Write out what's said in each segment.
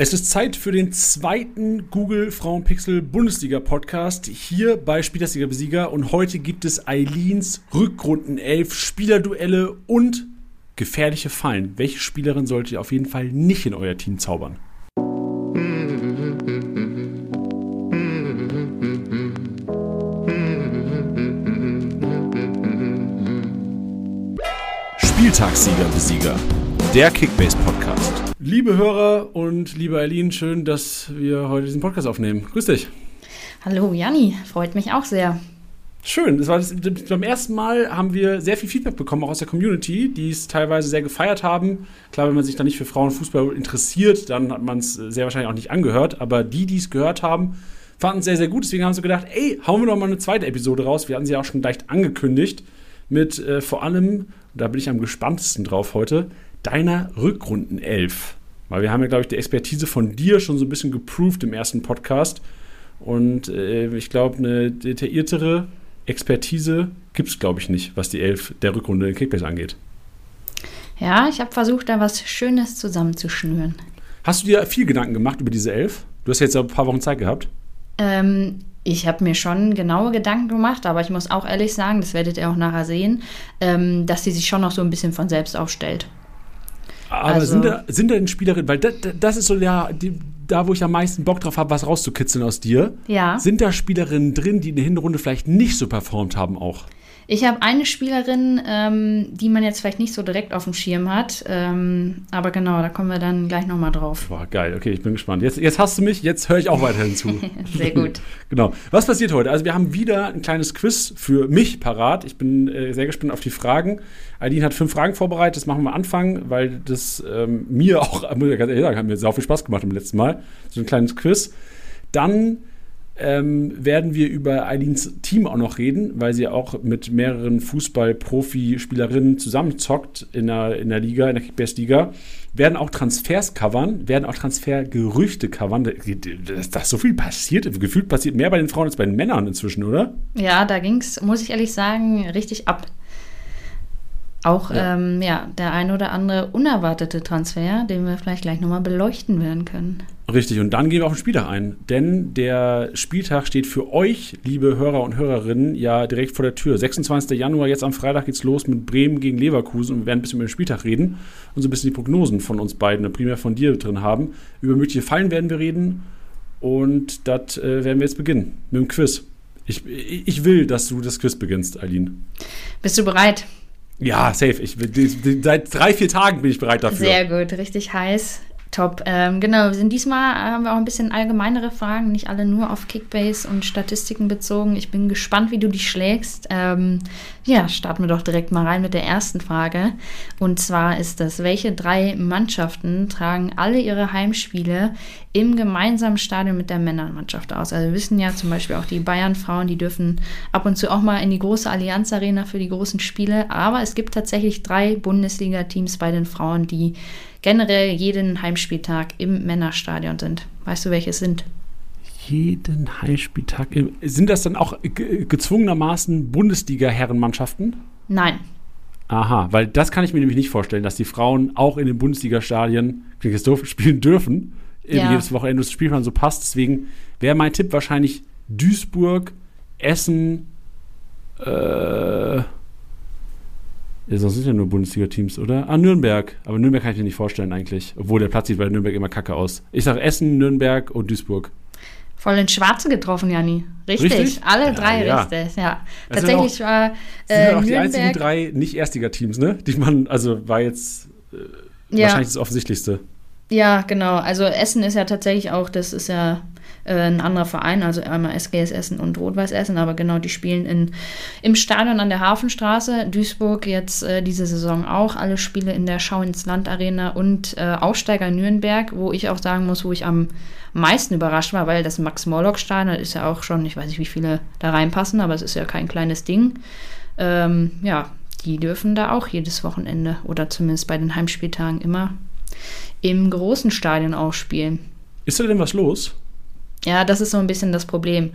Es ist Zeit für den zweiten Google Frauenpixel Bundesliga Podcast hier bei Spielersliga Besieger und heute gibt es Eileens Rückrundenelf Spielerduelle und gefährliche Fallen. Welche Spielerin solltet ihr auf jeden Fall nicht in euer Team zaubern? Spieltagssieger Besieger, der Kickbase Podcast. Liebe Hörer und liebe Eileen, schön, dass wir heute diesen Podcast aufnehmen. Grüß dich. Hallo Janni, freut mich auch sehr. Schön. Das war das, beim ersten Mal haben wir sehr viel Feedback bekommen, auch aus der Community, die es teilweise sehr gefeiert haben. Klar, wenn man sich da nicht für Frauenfußball interessiert, dann hat man es sehr wahrscheinlich auch nicht angehört. Aber die, die es gehört haben, fanden es sehr, sehr gut. Deswegen haben sie gedacht, ey, hauen wir doch mal eine zweite Episode raus. Wir hatten sie auch schon leicht angekündigt. Mit äh, vor allem, da bin ich am gespanntesten drauf heute, deiner Rückrundenelf. Weil wir haben ja, glaube ich, die Expertise von dir schon so ein bisschen geproved im ersten Podcast. Und äh, ich glaube, eine detailliertere Expertise gibt es, glaube ich, nicht, was die Elf der Rückrunde in Kickbase angeht. Ja, ich habe versucht, da was Schönes zusammenzuschnüren. Hast du dir viel Gedanken gemacht über diese Elf? Du hast jetzt ein paar Wochen Zeit gehabt. Ähm, ich habe mir schon genaue Gedanken gemacht, aber ich muss auch ehrlich sagen, das werdet ihr auch nachher sehen, ähm, dass sie sich schon noch so ein bisschen von selbst aufstellt. Aber also, sind, da, sind da denn Spielerinnen, weil das, das ist so ja, die, da, wo ich am meisten Bock drauf habe, was rauszukitzeln aus dir. Ja. Sind da Spielerinnen drin, die in der Hinrunde vielleicht nicht so performt haben auch? Ich habe eine Spielerin, ähm, die man jetzt vielleicht nicht so direkt auf dem Schirm hat. Ähm, aber genau, da kommen wir dann gleich nochmal drauf. Boah, geil. Okay, ich bin gespannt. Jetzt, jetzt hast du mich, jetzt höre ich auch weiterhin zu. Sehr gut. genau. Was passiert heute? Also wir haben wieder ein kleines Quiz für mich parat. Ich bin äh, sehr gespannt auf die Fragen. Aline hat fünf Fragen vorbereitet. Das machen wir am Anfang, weil das ähm, mir auch, muss ich ganz ehrlich sagen, hat mir sehr viel Spaß gemacht im letzten Mal. So ein kleines Quiz. Dann ähm, werden wir über Eileens Team auch noch reden, weil sie auch mit mehreren Fußball-Profi-Spielerinnen zusammenzockt in der, in der Liga, in der Kickbase-Liga. Werden auch Transfers covern, werden auch Transfergerüchte covern. Dass da so viel passiert, gefühlt passiert mehr bei den Frauen als bei den Männern inzwischen, oder? Ja, da ging es, muss ich ehrlich sagen, richtig ab. Auch ja. Ähm, ja, der ein oder andere unerwartete Transfer, den wir vielleicht gleich nochmal beleuchten werden können. Richtig, und dann gehen wir auf den Spieltag ein. Denn der Spieltag steht für euch, liebe Hörer und Hörerinnen, ja direkt vor der Tür. 26. Januar, jetzt am Freitag geht's los mit Bremen gegen Leverkusen und wir werden ein bisschen über den Spieltag reden und so ein bisschen die Prognosen von uns beiden, primär von dir drin haben. Über mögliche Fallen werden wir reden und das äh, werden wir jetzt beginnen mit dem Quiz. Ich, ich will, dass du das Quiz beginnst, Eileen. Bist du bereit? Ja, safe. Ich, seit drei, vier Tagen bin ich bereit dafür. Sehr gut, richtig heiß. Top. Ähm, genau, wir sind diesmal haben wir auch ein bisschen allgemeinere Fragen, nicht alle nur auf Kickbase und Statistiken bezogen. Ich bin gespannt, wie du die schlägst. Ähm, ja, starten wir doch direkt mal rein mit der ersten Frage. Und zwar ist das, welche drei Mannschaften tragen alle ihre Heimspiele im gemeinsamen Stadion mit der Männermannschaft aus? Also wir wissen ja zum Beispiel auch die Bayern-Frauen, die dürfen ab und zu auch mal in die große Allianz Arena für die großen Spiele. Aber es gibt tatsächlich drei Bundesliga-Teams bei den Frauen, die generell jeden Heimspieltag im Männerstadion sind. Weißt du, welche es sind? Jeden Heimspieltag. Sind das dann auch gezwungenermaßen Bundesliga-Herrenmannschaften? Nein. Aha, weil das kann ich mir nämlich nicht vorstellen, dass die Frauen auch in den Bundesliga-Stadien spielen dürfen. Ja. Jedes Wochenende das Spielplan so passt. Deswegen wäre mein Tipp wahrscheinlich Duisburg, Essen, äh, sonst sind ja nur Bundesliga-Teams, oder? Ah, Nürnberg. Aber Nürnberg kann ich mir nicht vorstellen eigentlich. Obwohl der Platz sieht bei Nürnberg immer kacke aus. Ich sage Essen, Nürnberg und Duisburg. Voll ins Schwarze getroffen, Janni. Richtig. richtig? Alle drei ja. richtig, ja. Das Tatsächlich auch, war. Äh, sind auch die einzigen drei Nicht-Erstliga-Teams, ne? Die man, also war jetzt äh, ja. wahrscheinlich das Offensichtlichste. Ja, genau. Also Essen ist ja tatsächlich auch, das ist ja äh, ein anderer Verein, also einmal SGS Essen und Rot-Weiß Essen, aber genau, die spielen in, im Stadion an der Hafenstraße. Duisburg jetzt äh, diese Saison auch, alle Spiele in der Schau ins Land Arena und äh, Aufsteiger Nürnberg, wo ich auch sagen muss, wo ich am meisten überrascht war, weil das Max-Morlock-Stadion ist ja auch schon, ich weiß nicht, wie viele da reinpassen, aber es ist ja kein kleines Ding. Ähm, ja, die dürfen da auch jedes Wochenende oder zumindest bei den Heimspieltagen immer im großen Stadion auch spielen. Ist da denn was los? Ja, das ist so ein bisschen das Problem.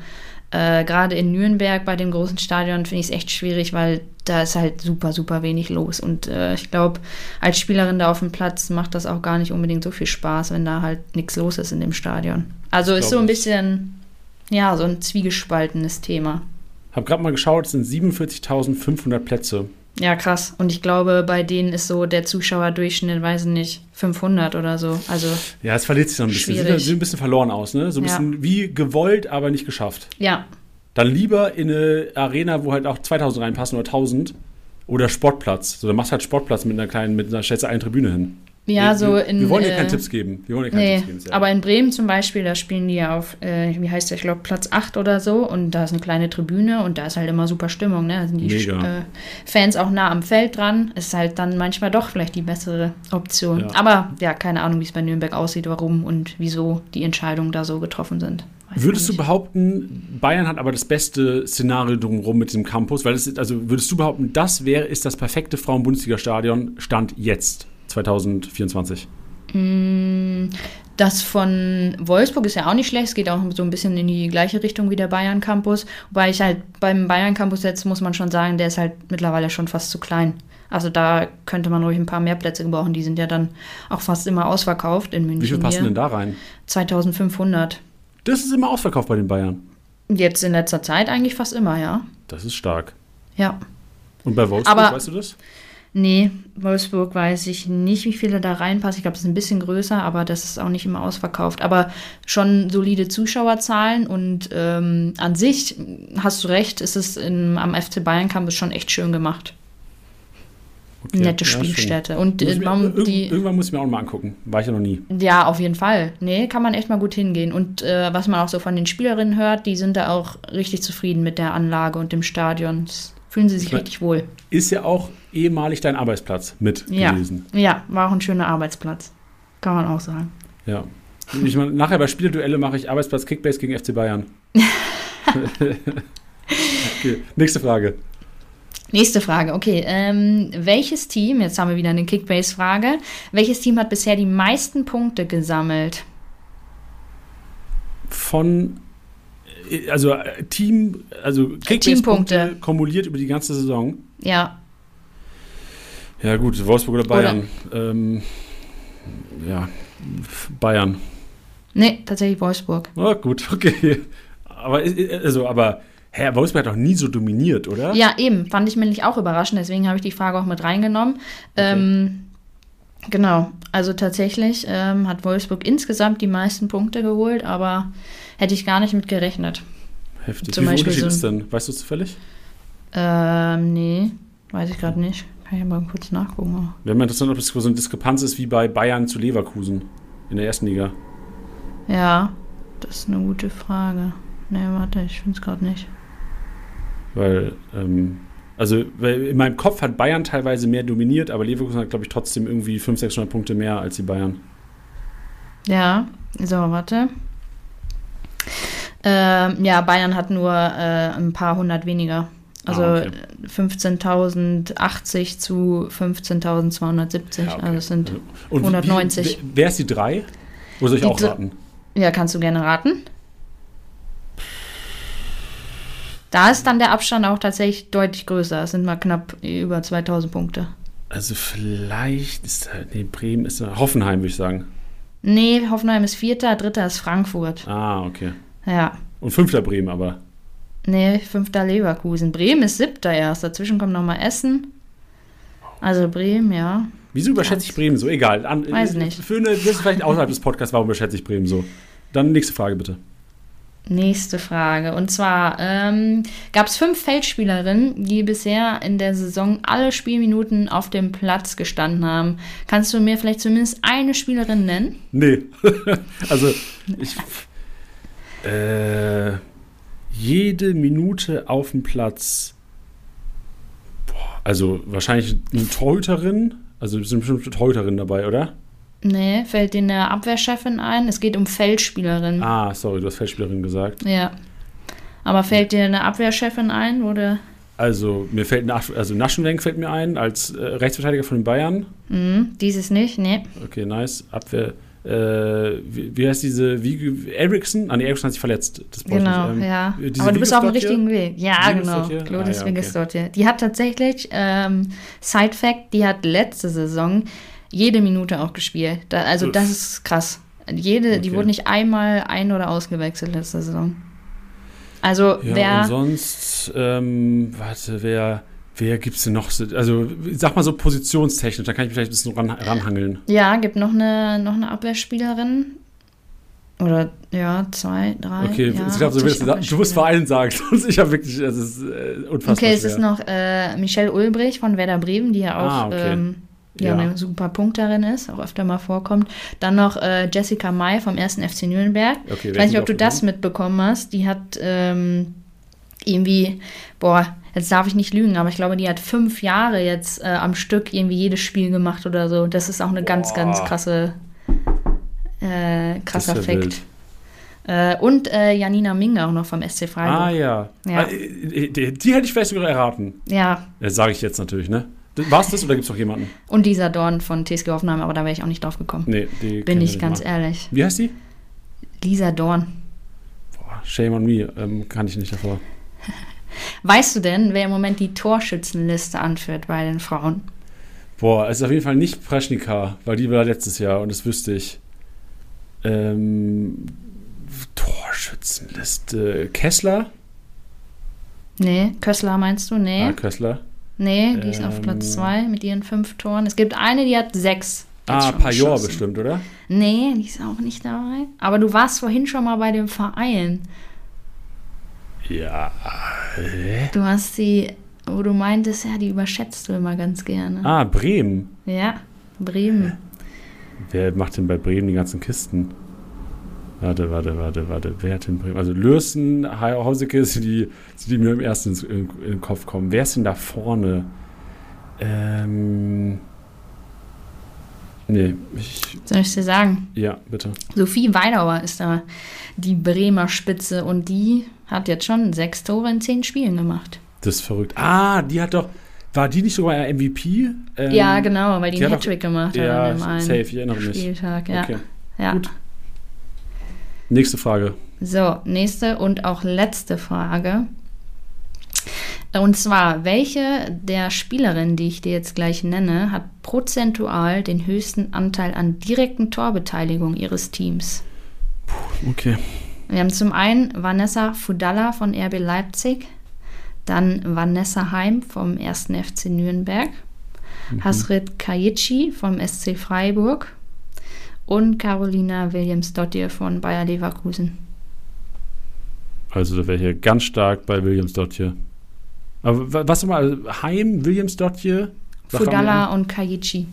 Äh, Gerade in Nürnberg bei dem großen Stadion finde ich es echt schwierig, weil da ist halt super, super wenig los. Und äh, ich glaube, als Spielerin da auf dem Platz macht das auch gar nicht unbedingt so viel Spaß, wenn da halt nichts los ist in dem Stadion. Also ist so ein bisschen, ja, so ein zwiegespaltenes Thema. Hab gerade mal geschaut, es sind 47.500 Plätze. Ja, krass. Und ich glaube, bei denen ist so der Zuschauerdurchschnitt, weiß ich nicht, 500 oder so. Also Ja, es verliert sich so ein bisschen. Sieht, Schwierig. sieht ein bisschen verloren aus, ne? So ein Ja. bisschen wie gewollt, aber nicht geschafft. ja, Dann lieber in eine Arena, wo halt auch 2000 reinpassen oder 1000 oder Sportplatz. So, dann machst du halt Sportplatz mit einer kleinen, mit einer stellst du eine Tribüne hin. Ja, wir, so in. Wir wollen dir äh, keine Tipps geben. Wir wollen dir keine Nee, Tipps geben. Sarah. aber in Bremen zum Beispiel, da spielen die ja auf, äh, wie heißt der, ich glaube, Platz 8 oder so und da ist eine kleine Tribüne und da ist halt immer super Stimmung, ne? Da sind die äh, Fans auch nah am Feld dran. Ist halt dann manchmal doch vielleicht die bessere Option. Ja. Aber ja, keine Ahnung, wie es bei Nürnberg aussieht, warum und wieso die Entscheidungen da so getroffen sind. Weiß Würdest du behaupten, Bayern hat aber das beste Szenario drumherum mit diesem Campus? Weil es ist, also würdest du behaupten, das wäre ist das perfekte Frauen-Bundesliga-Stadion Stand jetzt 2024? Mm, Das von Wolfsburg ist ja auch nicht schlecht. Es geht auch so ein bisschen in die gleiche Richtung wie der Bayern Campus. Wobei ich halt beim Bayern Campus jetzt muss man schon sagen, der ist halt mittlerweile schon fast zu klein. Also da könnte man ruhig ein paar mehr Plätze gebrauchen. Die sind ja dann auch fast immer ausverkauft in München. Wie viel passen hier. denn da rein? 2500. Das ist immer ausverkauft bei den Bayern. Jetzt in letzter Zeit eigentlich fast immer, ja. Das ist stark. Ja. Und bei Wolfsburg, Aber- weißt du das? Nee, Wolfsburg weiß ich nicht, wie viele da reinpassen. Ich glaube, es ist ein bisschen größer, aber das ist auch nicht immer ausverkauft. Aber schon solide Zuschauerzahlen und ähm, an sich, hast du recht, ist es in, am FC Bayern Campus schon echt schön gemacht. Okay. Nette Ja. Spielstätte. Und äh, mir, man, irg- die, irgendwann muss ich mir auch mal angucken. War ich ja noch nie. ja, auf jeden Fall. Nee, kann man echt mal gut hingehen. Und äh, was man auch so von den Spielerinnen hört, die sind da auch richtig zufrieden mit der Anlage und dem Stadion. Das fühlen sie sich Ich mein- richtig wohl. Ist ja auch ehemalig dein Arbeitsplatz mit Ja. gewesen. Ja, war auch ein schöner Arbeitsplatz. Kann man auch sagen. Ja. Ich meine, nachher bei Spieleduelle mache ich Arbeitsplatz Kickbase gegen FC Bayern. okay. Nächste Frage. Nächste Frage, okay. Ähm, welches Team, jetzt haben wir wieder eine Kickbase-Frage, welches Team hat bisher die meisten Punkte gesammelt? Von also äh, Team, also Kickbase-Punkte Teampunkte. kumuliert über die ganze Saison. Ja, Ja gut, Wolfsburg oder Bayern. Ähm, ja, Bayern. nee, tatsächlich Wolfsburg. Oh, gut, okay. Aber äh, also, aber Herr Wolfsburg hat doch nie so dominiert, oder? Ja, eben, fand ich nämlich auch überraschend, deswegen habe ich die Frage auch mit reingenommen. Ähm, genau, also tatsächlich ähm, hat Wolfsburg insgesamt die meisten Punkte geholt, aber hätte ich gar nicht mit gerechnet. Heftig. Zum Wie viel Unterschied so ist denn? Weißt du es zufällig? Ähm, nee, weiß ich gerade nicht. Kann ich mal kurz nachgucken. Wäre mal interessant, ob es so eine Diskrepanz ist wie bei Bayern zu Leverkusen in der ersten Liga. Ja, das ist eine gute Frage. Nee, warte, ich finde es gerade nicht. Weil, ähm, also weil in meinem Kopf hat Bayern teilweise mehr dominiert, aber Leverkusen hat, glaube ich, trotzdem irgendwie 500, 600 Punkte mehr als die Bayern. Ja, so, warte. Ähm, ja, Bayern hat nur äh, ein paar hundert weniger. Also Ah, okay. 15.080 zu 15.270. Ja, okay. Also es sind, Und 190. Wie, wer ist die drei? Oder soll ich Die auch raten? ja, kannst du gerne raten. Da ist dann der Abstand auch tatsächlich deutlich größer. Es sind mal knapp über 2000 Punkte. Also vielleicht ist da, nee, Bremen ist da, Hoffenheim, würde ich sagen. Nee, Hoffenheim ist Vierter, Dritter ist Frankfurt. Ah, okay. Ja. Und fünfter Bremen aber. Nee, Fünfter Leverkusen. Bremen ist Siebter erst. Dazwischen kommt nochmal Essen. Also Bremen, ja. Wieso überschätze ich Bremen so? Egal. An, Weiß nicht. Für eine, das ist vielleicht außerhalb des Podcasts, warum überschätze ich Bremen so? Dann nächste Frage bitte. Nächste Frage. Und zwar ähm, gab es fünf Feldspielerinnen, die bisher in der Saison alle Spielminuten auf dem Platz gestanden haben. Kannst du mir vielleicht zumindest eine Spielerin nennen? Nee. also, ich. Äh, jede Minute auf dem Platz. Boah, also wahrscheinlich eine Torhüterin. Also sind bestimmt Torhüterinnen dabei, oder? Nee, fällt dir eine Abwehrchefin ein? Es geht um Feldspielerin. Ah, sorry, du hast Feldspielerin gesagt. Ja. Aber fällt dir eine Abwehrchefin ein? Oder? Also mir fällt nach, also Naschenwenk fällt mir ein als äh, Rechtsverteidiger von den Bayern. Mhm, dieses nicht? Nee. Okay, nice. Abwehr. Äh, wie, wie, heißt diese, wie, Ericsson? Ah, nee, Ericsson hat sich verletzt. genau, ähm, ja. Aber du bist auf dem richtigen Weg. Ja, genau. Claudius ah, ja, okay. Die hat tatsächlich, ähm, Side Fact, die hat letzte Saison jede Minute auch gespielt. Da, also Uff. das ist krass. Jede, okay. die wurde nicht einmal ein- oder ausgewechselt letzte Saison. Also ja, wer. Und sonst, ähm, warte, wer. Wer gibt es denn noch? Also, sag mal so positionstechnisch, da kann ich mich vielleicht ein bisschen ran, ranhangeln. Ja, gibt noch eine, noch eine Abwehrspielerin. Oder, ja, zwei, drei. Okay, ja, ich glaube, so du, du musst Verein sagen, sonst ich habe wirklich, es ist äh, unfassbar. Okay, es ist noch äh, Michelle Ulbrich von Werder Bremen, die ja auch ah, okay. ähm, die ja. eine super Punkterin ist, auch öfter mal vorkommt. Dann noch äh, Jessica May vom 1. FC Nürnberg. Okay, ich weiß nicht, ob du das mitbekommen hast. Die hat ähm, irgendwie, boah, jetzt darf ich nicht lügen, aber ich glaube, die hat fünf Jahre jetzt äh, am Stück irgendwie jedes Spiel gemacht oder so. Das ist auch eine ganz, Boah. ganz krasse, äh, krasser Fakt. Äh, und äh, Janina Ming auch noch vom SC Freiburg. Ah ja. ja. Ah, die, die, die, hätte ich vielleicht sogar erraten. Ja. Das sage ich jetzt natürlich, ne? War es das oder gibt es noch jemanden? Und dieser Dorn von TSG Hoffenheim, aber da wäre ich auch nicht drauf gekommen. Nee, die Bin ich ganz mal. ehrlich. Wie heißt die? Lisa Dorn. Boah, shame on me, ähm, kann ich nicht davor. Weißt du denn, wer im Moment die Torschützenliste anführt bei den Frauen? Boah, es ist auf jeden Fall nicht Preschnika, weil die war letztes Jahr und das wüsste ich. Ähm, Torschützenliste. Kessler? Nee, Kössler meinst du? Nee. Ah, Kössler. Nee, die ähm, ist auf Platz 2 ähm. mit ihren fünf Toren. Es gibt eine, die hat sechs. Ah, Pajor bestimmt, oder? Nee, die ist auch nicht dabei. Aber du warst vorhin schon mal bei dem Verein. Ja. Hä? Du hast die, wo du meintest, ja, die überschätzt du immer ganz gerne. Ah, Bremen. Ja, Bremen. Wer macht denn bei Bremen die ganzen Kisten? Warte, warte, warte, warte. Wer hat denn Bremen? Also Lürsen, Hauseke sind die, die mir im ersten in, in den Kopf kommen. Wer ist denn da vorne? Ähm. Nee, ich. Soll ich dir sagen? Ja, bitte. Sophie Weidauer ist da die Bremer Spitze und die hat jetzt schon sechs Tore in zehn Spielen gemacht. Das ist verrückt. Ah, die hat doch. War die nicht sogar MVP? Ähm, ja, genau, weil die, die einen Hattrick gemacht hat ja, safe, ich erinnere mich. Spieltag. Ja. Okay. ja. Gut. Nächste Frage. So, nächste und auch letzte Frage. Und zwar, welche der Spielerinnen, die ich dir jetzt gleich nenne, hat prozentual den höchsten Anteil an direkten Torbeteiligung ihres Teams? Puh, okay. Wir haben zum einen Vanessa Fudalla von RB Leipzig, dann Vanessa Heim vom 1. FC Nürnberg, mhm. Hasrit Kajici vom SC Freiburg und Carolina Williams-Dottir von Bayer Leverkusen. Also da wäre hier ganz stark bei Williams-Dottir. Aber was nochmal? Heim, Williams-Dottir? Fudalla und Kajici.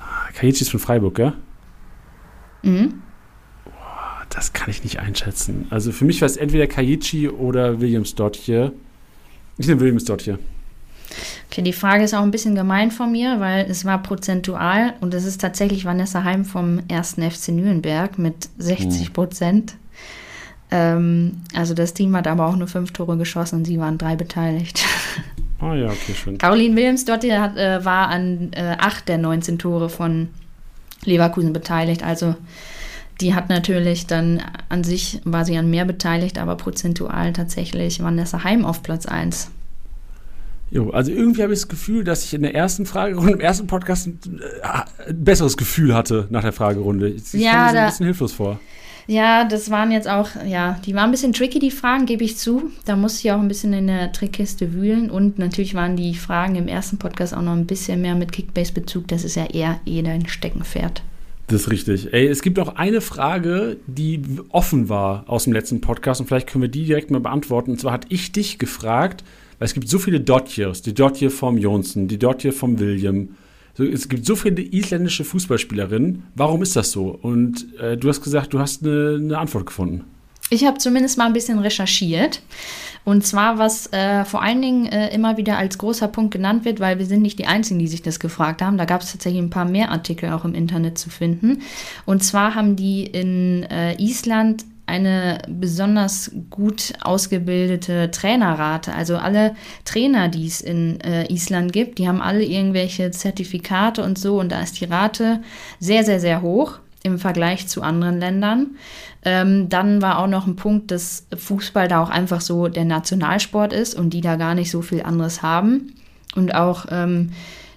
Ah, Kajici ist von Freiburg, ja? Mhm das kann ich nicht einschätzen. Also für mich war es entweder Kaichi oder Williams dort hier. Ich nehme Williams dort hier. Okay, die Frage ist auch ein bisschen gemein von mir, weil es war prozentual und es ist tatsächlich Vanessa Heim vom 1. FC Nürnberg mit 60 Prozent. Hm. Ähm, also das Team hat aber auch nur fünf Tore geschossen und sie waren drei beteiligt. Ah ja, okay, schön. Caroline Williams dort hat, äh, war an äh, acht der 19 Tore von Leverkusen beteiligt. Also die hat natürlich dann an sich, war sie an mehr beteiligt, aber prozentual tatsächlich Vanessa Heim auf Platz 1. Jo, also irgendwie habe ich das Gefühl, dass ich in der ersten Fragerunde, im ersten Podcast ein, äh, ein besseres Gefühl hatte nach der Fragerunde. Ich, ich ja, kam mir so ein bisschen hilflos vor. Ja, das waren jetzt auch, ja, die waren ein bisschen tricky, die Fragen, gebe ich zu. Da musste ich auch ein bisschen in der Trickkiste wühlen. Und natürlich waren die Fragen im ersten Podcast auch noch ein bisschen mehr mit Kickbase-Bezug. Das ist ja eher eh dein Steckenpferd. Das ist richtig. Ey, es gibt noch eine Frage, die offen war aus dem letzten Podcast und vielleicht können wir die direkt mal beantworten. Und zwar hatte ich dich gefragt, weil es gibt so viele Dottiers, die Dottier vom Jonsson, die Dottier vom William. es gibt so viele isländische Fußballspielerinnen. Warum ist das so? Und äh, du hast gesagt, du hast eine, eine Antwort gefunden. Ich habe zumindest mal ein bisschen recherchiert. Und zwar, was äh, vor allen Dingen äh, immer wieder als großer Punkt genannt wird, weil wir sind nicht die Einzigen, die sich das gefragt haben. Da gab es tatsächlich ein paar mehr Artikel auch im Internet zu finden. Und zwar haben die in äh, Island eine besonders gut ausgebildete Trainerrate. Also alle Trainer, die es in äh, Island gibt, die haben alle irgendwelche Zertifikate und so und da ist die Rate sehr, sehr, sehr hoch im Vergleich zu anderen Ländern. Ähm, dann war auch noch ein Punkt, dass Fußball da auch einfach so der Nationalsport ist und die da gar nicht so viel anderes haben. Und auch ähm,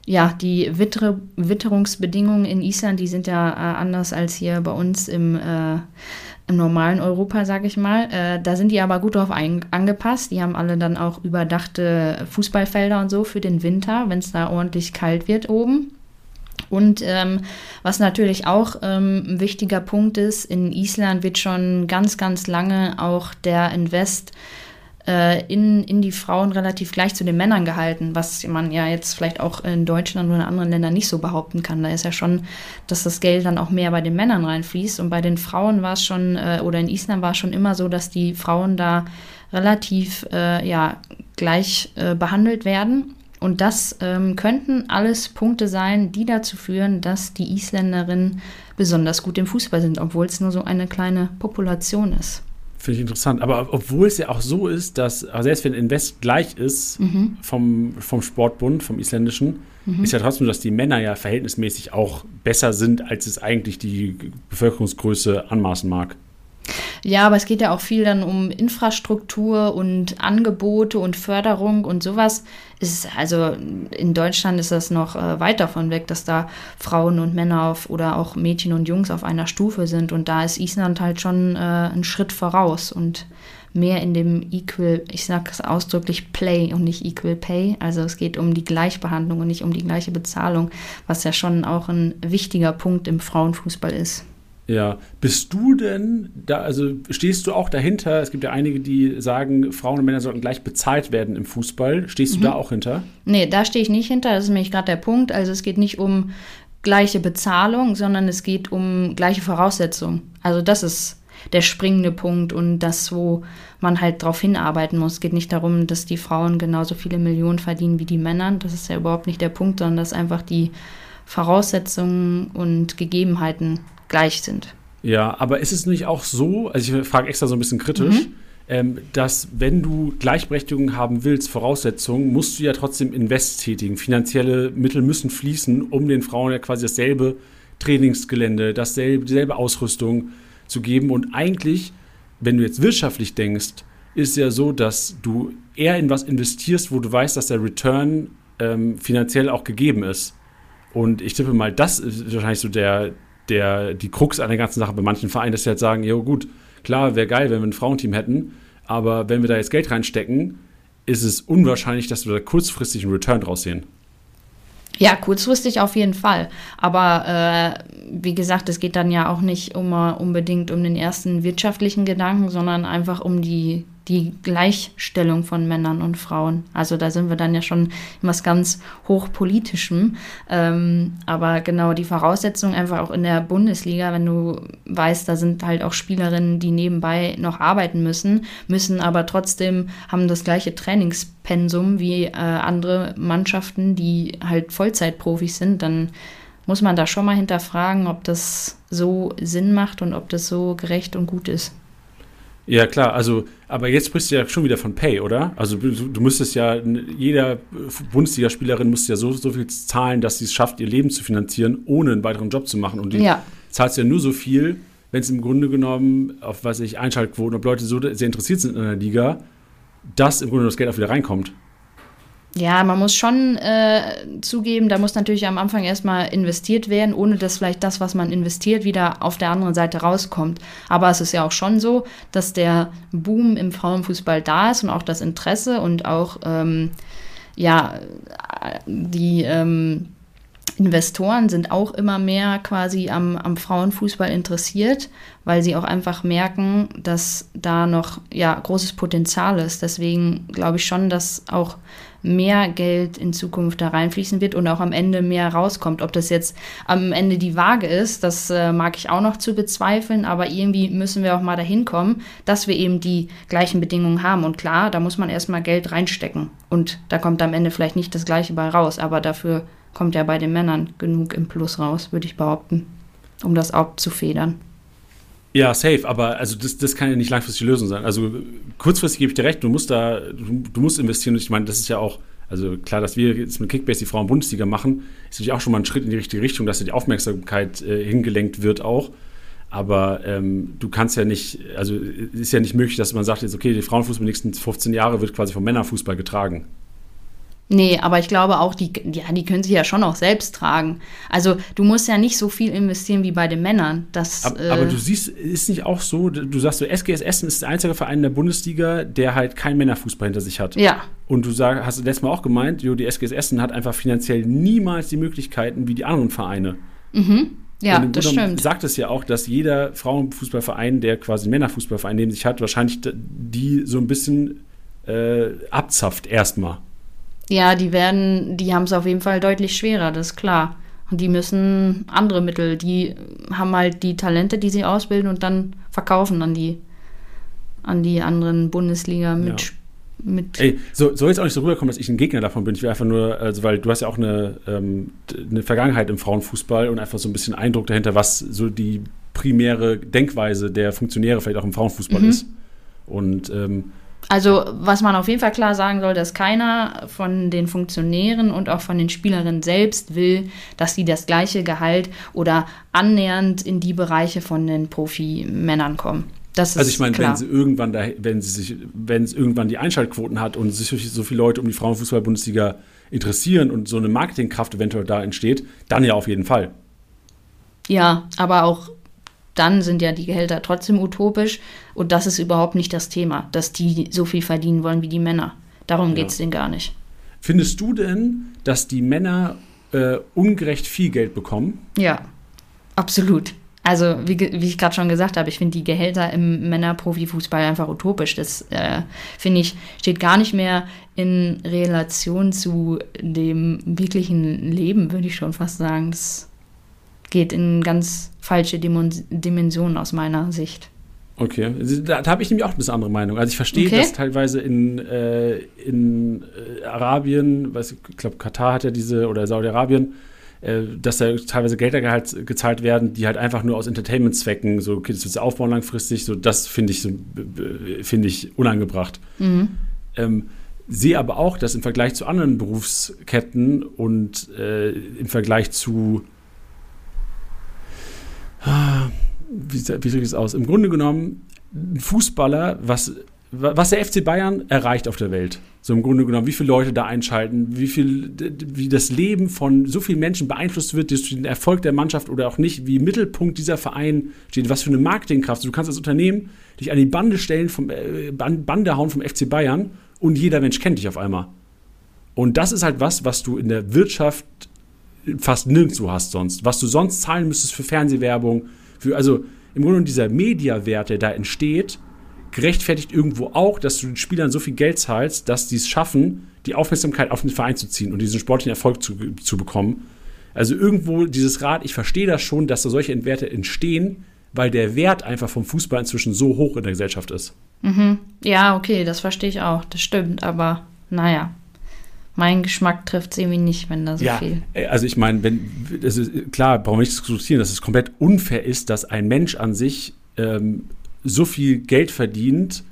ja, die Witter Witterungsbedingungen in Island, die sind ja äh, anders als hier bei uns im, äh, im normalen Europa, sage ich mal. Äh, da sind die aber gut drauf angepasst. Die haben alle dann auch überdachte Fußballfelder und so für den Winter, wenn es da ordentlich kalt wird oben. Und ähm, was natürlich auch ähm, ein wichtiger Punkt ist, in Island wird schon ganz, ganz lange auch der Invest äh, in, in die Frauen relativ gleich zu den Männern gehalten, was man ja jetzt vielleicht auch in Deutschland oder in anderen Ländern nicht so behaupten kann. Da ist ja schon, dass das Geld dann auch mehr bei den Männern reinfließt. Und bei den Frauen war es schon, äh, oder in Island war es schon immer so, dass die Frauen da relativ äh, ja, gleich äh, behandelt werden. Und das ähm, könnten alles Punkte sein, die dazu führen, dass die Isländerinnen besonders gut im Fußball sind, obwohl es nur so eine kleine Population ist. Finde ich interessant. Aber obwohl es ja auch so ist, dass, also selbst wenn Invest gleich ist mhm. vom, vom Sportbund, vom isländischen, mhm. ist ja trotzdem, dass die Männer ja verhältnismäßig auch besser sind, als es eigentlich die Bevölkerungsgröße anmaßen mag. Ja, aber es geht ja auch viel dann um Infrastruktur und Angebote und Förderung und sowas. Ist, also in Deutschland ist das noch äh, weit davon weg, dass da Frauen und Männer auf, oder auch Mädchen und Jungs auf einer Stufe sind. Und da ist Island halt schon äh, einen Schritt voraus und mehr in dem Equal, ich sage es ausdrücklich Play und nicht Equal Pay. Also es geht um die Gleichbehandlung und nicht um die gleiche Bezahlung, was ja schon auch ein wichtiger Punkt im Frauenfußball ist. Ja, bist du denn da, also stehst du auch dahinter? Es gibt ja einige, die sagen, Frauen und Männer sollten gleich bezahlt werden im Fußball. Stehst du mhm. da auch hinter? Nee, da stehe ich nicht hinter. Das ist nämlich gerade der Punkt. Also es geht nicht um gleiche Bezahlung, sondern es geht um gleiche Voraussetzungen. Also das ist der springende Punkt und das, wo man halt darauf hinarbeiten muss. Es geht nicht darum, dass die Frauen genauso viele Millionen verdienen wie die Männer. Das ist ja überhaupt nicht der Punkt, sondern dass einfach die Voraussetzungen und Gegebenheiten gleich sind. Ja, aber ist es nicht auch so, also ich frage extra so ein bisschen kritisch, mhm. ähm, dass wenn du Gleichberechtigung haben willst, Voraussetzungen, musst du ja trotzdem Invest tätigen. Finanzielle Mittel müssen fließen, um den Frauen ja quasi dasselbe Trainingsgelände, dasselbe, dieselbe Ausrüstung zu geben. Und eigentlich, wenn du jetzt wirtschaftlich denkst, ist es ja so, dass du eher in was investierst, wo du weißt, dass der Return ähm, finanziell auch gegeben ist. Und ich tippe mal, das ist wahrscheinlich so der, der, die Krux an der ganzen Sache bei manchen Vereinen, dass sie halt sagen, ja gut, klar, wäre geil, wenn wir ein Frauenteam hätten, aber wenn wir da jetzt Geld reinstecken, ist es unwahrscheinlich, dass wir da kurzfristig einen Return draus sehen. Ja, kurzfristig auf jeden Fall. Aber äh, wie gesagt, es geht dann ja auch nicht um, unbedingt um den ersten wirtschaftlichen Gedanken, sondern einfach um die die Gleichstellung von Männern und Frauen. Also da sind wir dann ja schon in was ganz hochpolitischem. Ähm, aber genau die Voraussetzung einfach auch in der Bundesliga, wenn du weißt, da sind halt auch Spielerinnen, die nebenbei noch arbeiten müssen, müssen aber trotzdem haben das gleiche Trainingspensum wie äh, andere Mannschaften, die halt Vollzeitprofis sind, dann muss man da schon mal hinterfragen, ob das so Sinn macht und ob das so gerecht und gut ist. Ja, klar, also, aber jetzt sprichst du ja schon wieder von Pay, oder? Also du, du müsstest ja, jeder Bundesligaspielerin müsste ja so, so viel zahlen, dass sie es schafft, ihr Leben zu finanzieren, ohne einen weiteren Job zu machen. Und du ja. zahlst ja nur so viel, wenn es im Grunde genommen, auf was ich Einschaltquoten, ob Leute so sehr interessiert sind in einer Liga, dass im Grunde das Geld auch wieder reinkommt. Ja, man muss schon äh, zugeben, da muss natürlich am Anfang erstmal investiert werden, ohne dass vielleicht das, was man investiert, wieder auf der anderen Seite rauskommt. Aber es ist ja auch schon so, dass der Boom im Frauenfußball da ist und auch das Interesse und auch ähm, ja die ähm, Investoren sind auch immer mehr quasi am, am Frauenfußball interessiert, weil sie auch einfach merken, dass da noch ja großes Potenzial ist. Deswegen glaube ich schon, dass auch mehr Geld in Zukunft da reinfließen wird und auch am Ende mehr rauskommt. Ob das jetzt am Ende die Waage ist, das äh, mag ich auch noch zu bezweifeln, aber irgendwie müssen wir auch mal dahin kommen, dass wir eben die gleichen Bedingungen haben. Und klar, da muss man erstmal Geld reinstecken und da kommt am Ende vielleicht nicht das gleiche bei raus, aber dafür kommt ja bei den Männern genug im Plus raus, würde ich behaupten, um das abzufedern. Ja, safe, aber also das, das kann ja nicht langfristig die Lösung sein. Also kurzfristig gebe ich dir recht, du musst da, du, du musst investieren. Ich meine, das ist ja auch, also klar, dass wir jetzt mit Kickbase die Frauen-Bundesliga machen, ist natürlich auch schon mal ein Schritt in die richtige Richtung, dass da die Aufmerksamkeit äh, hingelenkt wird auch. Aber ähm, du kannst ja nicht, also ist ja nicht möglich, dass man sagt jetzt, okay, die Frauenfußball die nächsten 15 Jahre wird quasi vom Männerfußball getragen. Nee, aber ich glaube auch, die, ja, die können sich ja schon auch selbst tragen. Also du musst ja nicht so viel investieren wie bei den Männern. Das, aber, äh, aber du siehst, ist nicht auch so, du sagst so, SGS Essen ist der einzige Verein in der Bundesliga, der halt keinen Männerfußball hinter sich hat. Ja. Und du sag, hast letztes Mal auch gemeint, jo, die SGS Essen hat einfach finanziell niemals die Möglichkeiten wie die anderen Vereine. Mhm. Ja, das Grunde stimmt. sagt es ja auch, dass jeder Frauenfußballverein, der quasi einen Männerfußballverein neben sich hat, wahrscheinlich die so ein bisschen äh, abzapft erstmal. Ja, die werden, die haben es auf jeden Fall deutlich schwerer, das ist klar. Und die müssen andere Mittel, die haben halt die Talente, die sie ausbilden und dann verkaufen an die, an die anderen Bundesliga mit. Ja. mit Ey, so, soll jetzt auch nicht so rüberkommen, dass ich ein Gegner davon bin. Ich will einfach nur, also weil du hast ja auch eine, ähm, eine Vergangenheit im Frauenfußball und einfach so ein bisschen Eindruck dahinter, was so die primäre Denkweise der Funktionäre vielleicht auch im Frauenfußball Mhm. ist. Und ähm, Also, was man auf jeden Fall klar sagen soll, dass keiner von den Funktionären und auch von den Spielerinnen selbst will, dass sie das gleiche Gehalt oder annähernd in die Bereiche von den Profimännern kommen. Das ist also ich meine, wenn sie irgendwann da, wenn sie sich, wenn es irgendwann die Einschaltquoten hat und sich so viele Leute um die Frauenfußball-Bundesliga interessieren und so eine Marketingkraft eventuell da entsteht, dann ja auf jeden Fall. Ja, aber auch dann sind ja die Gehälter trotzdem utopisch und das ist überhaupt nicht das Thema, dass die so viel verdienen wollen wie die Männer. Darum Ja. geht es denen gar nicht. Findest du denn, dass die Männer äh, ungerecht viel Geld bekommen? Ja, absolut. Also, wie, wie ich gerade schon gesagt habe, ich finde die Gehälter im Männerprofifußball einfach utopisch. Das, äh, finde ich, steht gar nicht mehr in Relation zu dem wirklichen Leben, würde ich schon fast sagen. Das geht in ganz falsche Dimensionen aus meiner Sicht. Okay, da, da habe ich nämlich auch ein bisschen andere Meinung. Also ich verstehe, Okay. dass teilweise in, äh, in äh, Arabien, weiß ich, glaube Katar hat ja diese, oder Saudi-Arabien, äh, dass da teilweise Gelder gehalt, gezahlt werden, die halt einfach nur aus Entertainment-Zwecken, so, okay, das wird aufbauen langfristig, so das finde ich, so, finde ich unangebracht. Mhm. Ähm, sehe aber auch, dass im Vergleich zu anderen Berufsketten und äh, im Vergleich zu Ah, wie, wie drücke ich es aus? Im Grunde genommen, ein Fußballer, was, was der FC Bayern erreicht auf der Welt. So im Grunde genommen, wie viele Leute da einschalten, wie viel, wie das Leben von so vielen Menschen beeinflusst wird durch den Erfolg der Mannschaft oder auch nicht, wie im Mittelpunkt dieser Verein steht, was für eine Marketingkraft. Du kannst als Unternehmen dich an die Bande stellen, vom äh, Ban- Bande hauen vom FC Bayern und jeder Mensch kennt dich auf einmal. Und das ist halt was, was du in der Wirtschaft fast nirgendwo hast sonst. Was du sonst zahlen müsstest für Fernsehwerbung, für, also im Grunde dieser Mediawert, der da entsteht, gerechtfertigt irgendwo auch, dass du den Spielern so viel Geld zahlst, dass die es schaffen, die Aufmerksamkeit auf den Verein zu ziehen und diesen sportlichen Erfolg zu, zu bekommen. Also irgendwo dieses Rad, ich verstehe das schon, dass da solche Werte entstehen, weil der Wert einfach vom Fußball inzwischen so hoch in der Gesellschaft ist. Mhm. Ja, okay, das verstehe ich auch. Das stimmt, aber naja. Mein Geschmack trifft es irgendwie nicht, wenn da so ja, viel. äh, also ich meine, wenn das ist klar, brauchen wir nicht diskutieren, dass es komplett unfair ist, dass ein Mensch an sich ähm, so viel Geld verdient,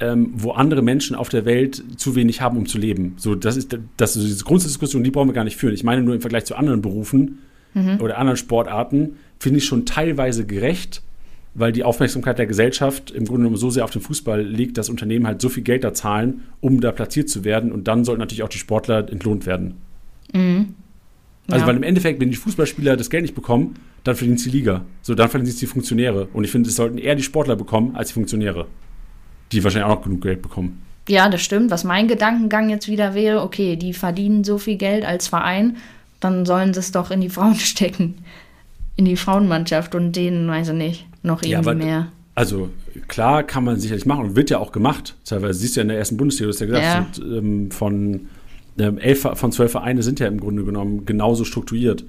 ähm, wo andere Menschen auf der Welt zu wenig haben, um zu leben. So, das ist das ist diese Grundsatzdiskussion, die brauchen wir gar nicht führen. Ich meine nur im Vergleich zu anderen Berufen oder anderen Sportarten finde ich schon teilweise gerecht, weil die Aufmerksamkeit der Gesellschaft im Grunde genommen so sehr auf den Fußball liegt, dass Unternehmen halt so viel Geld da zahlen, um da platziert zu werden. Und dann sollten natürlich auch die Sportler entlohnt werden. Mhm. Also, Ja. weil im Endeffekt, wenn die Fußballspieler das Geld nicht bekommen, dann verdienen sie die Liga. So, dann verdienen sie die Funktionäre. Und ich finde, es sollten eher die Sportler bekommen als die Funktionäre. Die wahrscheinlich auch noch genug Geld bekommen. Ja, das stimmt. Was mein Gedankengang jetzt wieder wäre, okay, die verdienen so viel Geld als Verein, dann sollen sie es doch in die Frauen stecken. In die Frauenmannschaft und denen, weiß ich nicht, noch Ja, irgendwie aber- mehr. Also, klar kann man sicherlich machen und wird ja auch gemacht. Teilweise siehst du ja in der ersten Bundesliga, du hast ja gesagt, Ja. so, ähm, von, ähm, elf, von zwölf Vereine sind ja im Grunde genommen genauso strukturiert.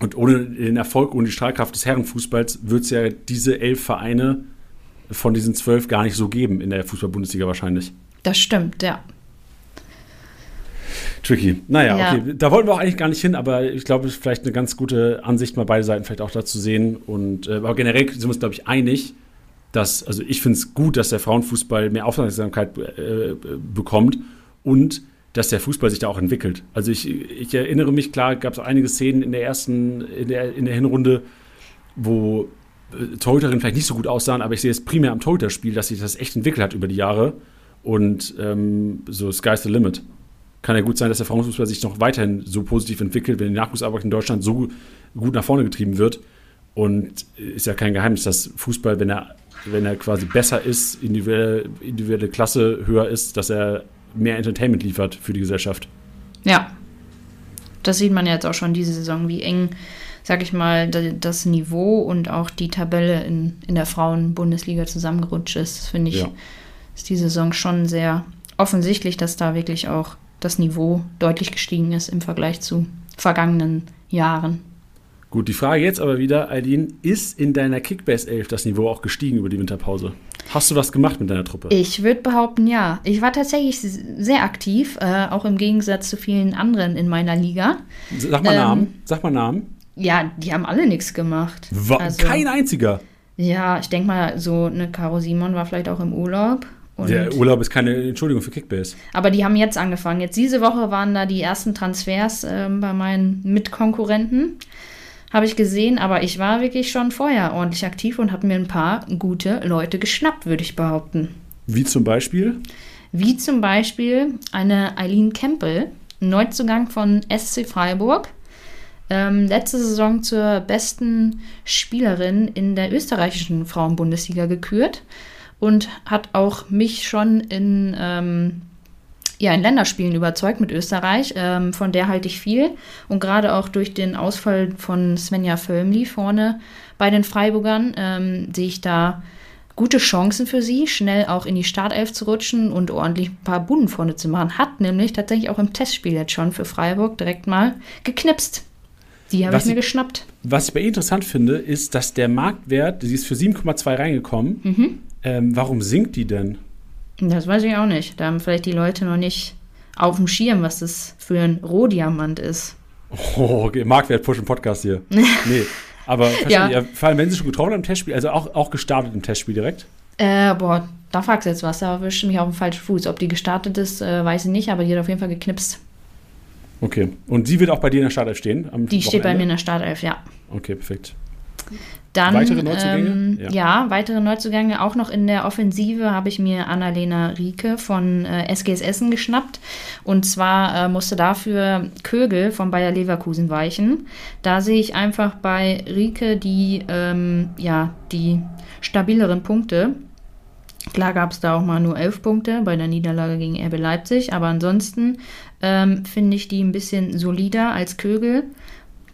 Und ohne den Erfolg, ohne die Strahlkraft des Herrenfußballs wird es ja diese elf Vereine von diesen zwölf gar nicht so geben in der Fußball-Bundesliga wahrscheinlich. Das stimmt, ja. Tricky. Naja, Ja. okay. Da wollten wir auch eigentlich gar nicht hin, aber ich glaube, es ist vielleicht eine ganz gute Ansicht, mal beide Seiten vielleicht auch dazu sehen. Und äh, aber generell sind wir uns, glaube ich, einig, dass, also ich finde es gut, dass der Frauenfußball mehr Aufmerksamkeit äh, bekommt und dass der Fußball sich da auch entwickelt. Also ich, ich erinnere mich, klar, gab es einige Szenen in der ersten, in der, in der Hinrunde, wo äh, Torhüterinnen vielleicht nicht so gut aussahen, aber ich sehe es primär am Torhüterspiel, dass sich das echt entwickelt hat über die Jahre. Und ähm, so sky's the limit. Kann ja gut sein, dass der Frauenfußball sich noch weiterhin so positiv entwickelt, wenn die Nachwuchsarbeit in Deutschland so gut nach vorne getrieben wird. Und ist ja kein Geheimnis, dass Fußball, wenn er, wenn er quasi besser ist, individuelle, individuelle Klasse höher ist, dass er mehr Entertainment liefert für die Gesellschaft. Ja. Das sieht man jetzt auch schon diese Saison, wie eng, sag ich mal, da- das Niveau und auch die Tabelle in, in der Frauen-Bundesliga zusammengerutscht ist. Das Finde ich, Ja. ist die Saison schon sehr offensichtlich, dass da wirklich auch das Niveau deutlich gestiegen ist im Vergleich zu vergangenen Jahren. Gut, die Frage jetzt aber wieder, Eileen, ist in deiner Kickbase 11 das Niveau auch gestiegen über die Winterpause? Hast du was gemacht mit deiner Truppe? Ich würde behaupten, ja. Ich war tatsächlich sehr aktiv, äh, auch im Gegensatz zu vielen anderen in meiner Liga. Sag mal ähm, Namen. Sag mal Namen. Ja, die haben alle nichts gemacht. Wa Also- kein einziger. Ja, ich denke mal, so eine Caro Simon war vielleicht auch im Urlaub. Und, Der Urlaub ist keine Entschuldigung für Kickbase. aber die haben jetzt angefangen. Jetzt diese Woche waren da die ersten Transfers ähm, bei meinen Mitkonkurrenten. Habe ich gesehen, aber ich war wirklich schon vorher ordentlich aktiv und habe mir ein paar gute Leute geschnappt, würde ich behaupten. Wie zum Beispiel? Wie zum Beispiel eine Eileen Kempel, Neuzugang von SC Freiburg. Ähm, letzte Saison zur besten Spielerin in der österreichischen Frauenbundesliga gekürt und hat auch mich schon in, ähm, ja, in Länderspielen überzeugt mit Österreich. Ähm, von der halte ich viel. Und gerade auch durch den Ausfall von Svenja Völmli vorne bei den Freiburgern ähm, sehe ich da gute Chancen für sie, schnell auch in die Startelf zu rutschen und ordentlich ein paar Bunden vorne zu machen. Hat nämlich tatsächlich auch im Testspiel jetzt schon für Freiburg direkt mal geknipst. Die habe ich mir geschnappt. Was ich bei ihr interessant finde, ist, dass der Marktwert, sie ist für 7,2 reingekommen. Mhm. Ähm, warum sinkt die denn? Das weiß ich auch nicht. Da haben vielleicht die Leute noch nicht auf dem Schirm, was das für ein Rohdiamant ist. Oh, okay, Marktwert pushen Podcast hier. nee. Aber Ja. ja. vor allem, wenn sie schon getroffen hat im Testspiel, also auch, auch gestartet im Testspiel direkt. Äh, boah, da fragst du jetzt was. Da erwischt mich auf den falschen Fuß. Ob die gestartet ist, äh, weiß ich nicht, aber die hat auf jeden Fall geknipst. Okay. Und sie wird auch bei dir in der Startelf stehen? Die steht bei mir Wochenende? in der Startelf, ja. Okay, perfekt. Dann, Weitere Neuzugänge? Ähm, Ja. ja. weitere Neuzugänge. Auch noch in der Offensive habe ich mir Annalena Rieke von äh, SGS Essen geschnappt. Und zwar äh, musste dafür Kögel von Bayer Leverkusen weichen. Da sehe ich einfach bei Rieke die, ähm, ja, die stabileren Punkte. Klar gab es da auch mal nur elf Punkte bei der Niederlage gegen RB Leipzig, aber ansonsten ähm, finde ich die ein bisschen solider als Kögel.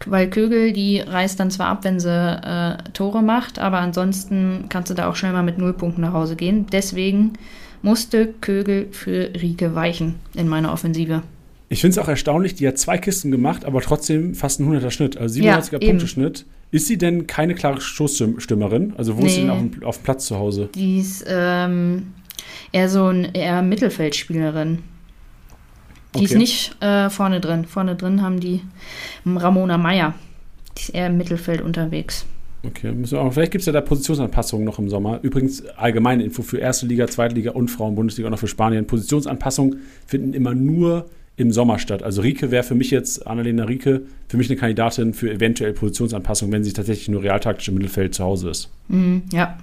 Weil Kögel, die reißt dann zwar ab, wenn sie äh, Tore macht, aber ansonsten kannst du da auch schnell mal mit null Punkten nach Hause gehen. Deswegen musste Kögel für Rieke weichen in meiner Offensive. Ich finde es auch erstaunlich, die hat zwei Kisten gemacht, aber trotzdem fast ein 100er Schnitt, also 97er eben. Punkte Schnitt. Ist sie denn keine klare Stoßstürmerin? Also wo ist sie Nee. denn auf dem, auf dem Platz zu Hause? Die ist ähm, eher so ein eher Mittelfeldspielerin. Die ist Okay. nicht äh, vorne drin. Vorne drin haben die Ramona Meyer. Die ist eher im Mittelfeld unterwegs. Okay, müssen wir auch, vielleicht gibt es ja da Positionsanpassungen noch im Sommer. Übrigens allgemeine Info für erste Liga, zweite Liga und Frauen-Bundesliga und auch für Spanien. Positionsanpassungen finden immer nur im Sommer statt. Also Rieke wäre für mich jetzt, Annalena Rieke, für mich eine Kandidatin für eventuell Positionsanpassungen, wenn sie tatsächlich nur realtaktisch im Mittelfeld zu Hause ist. Mhm, ja.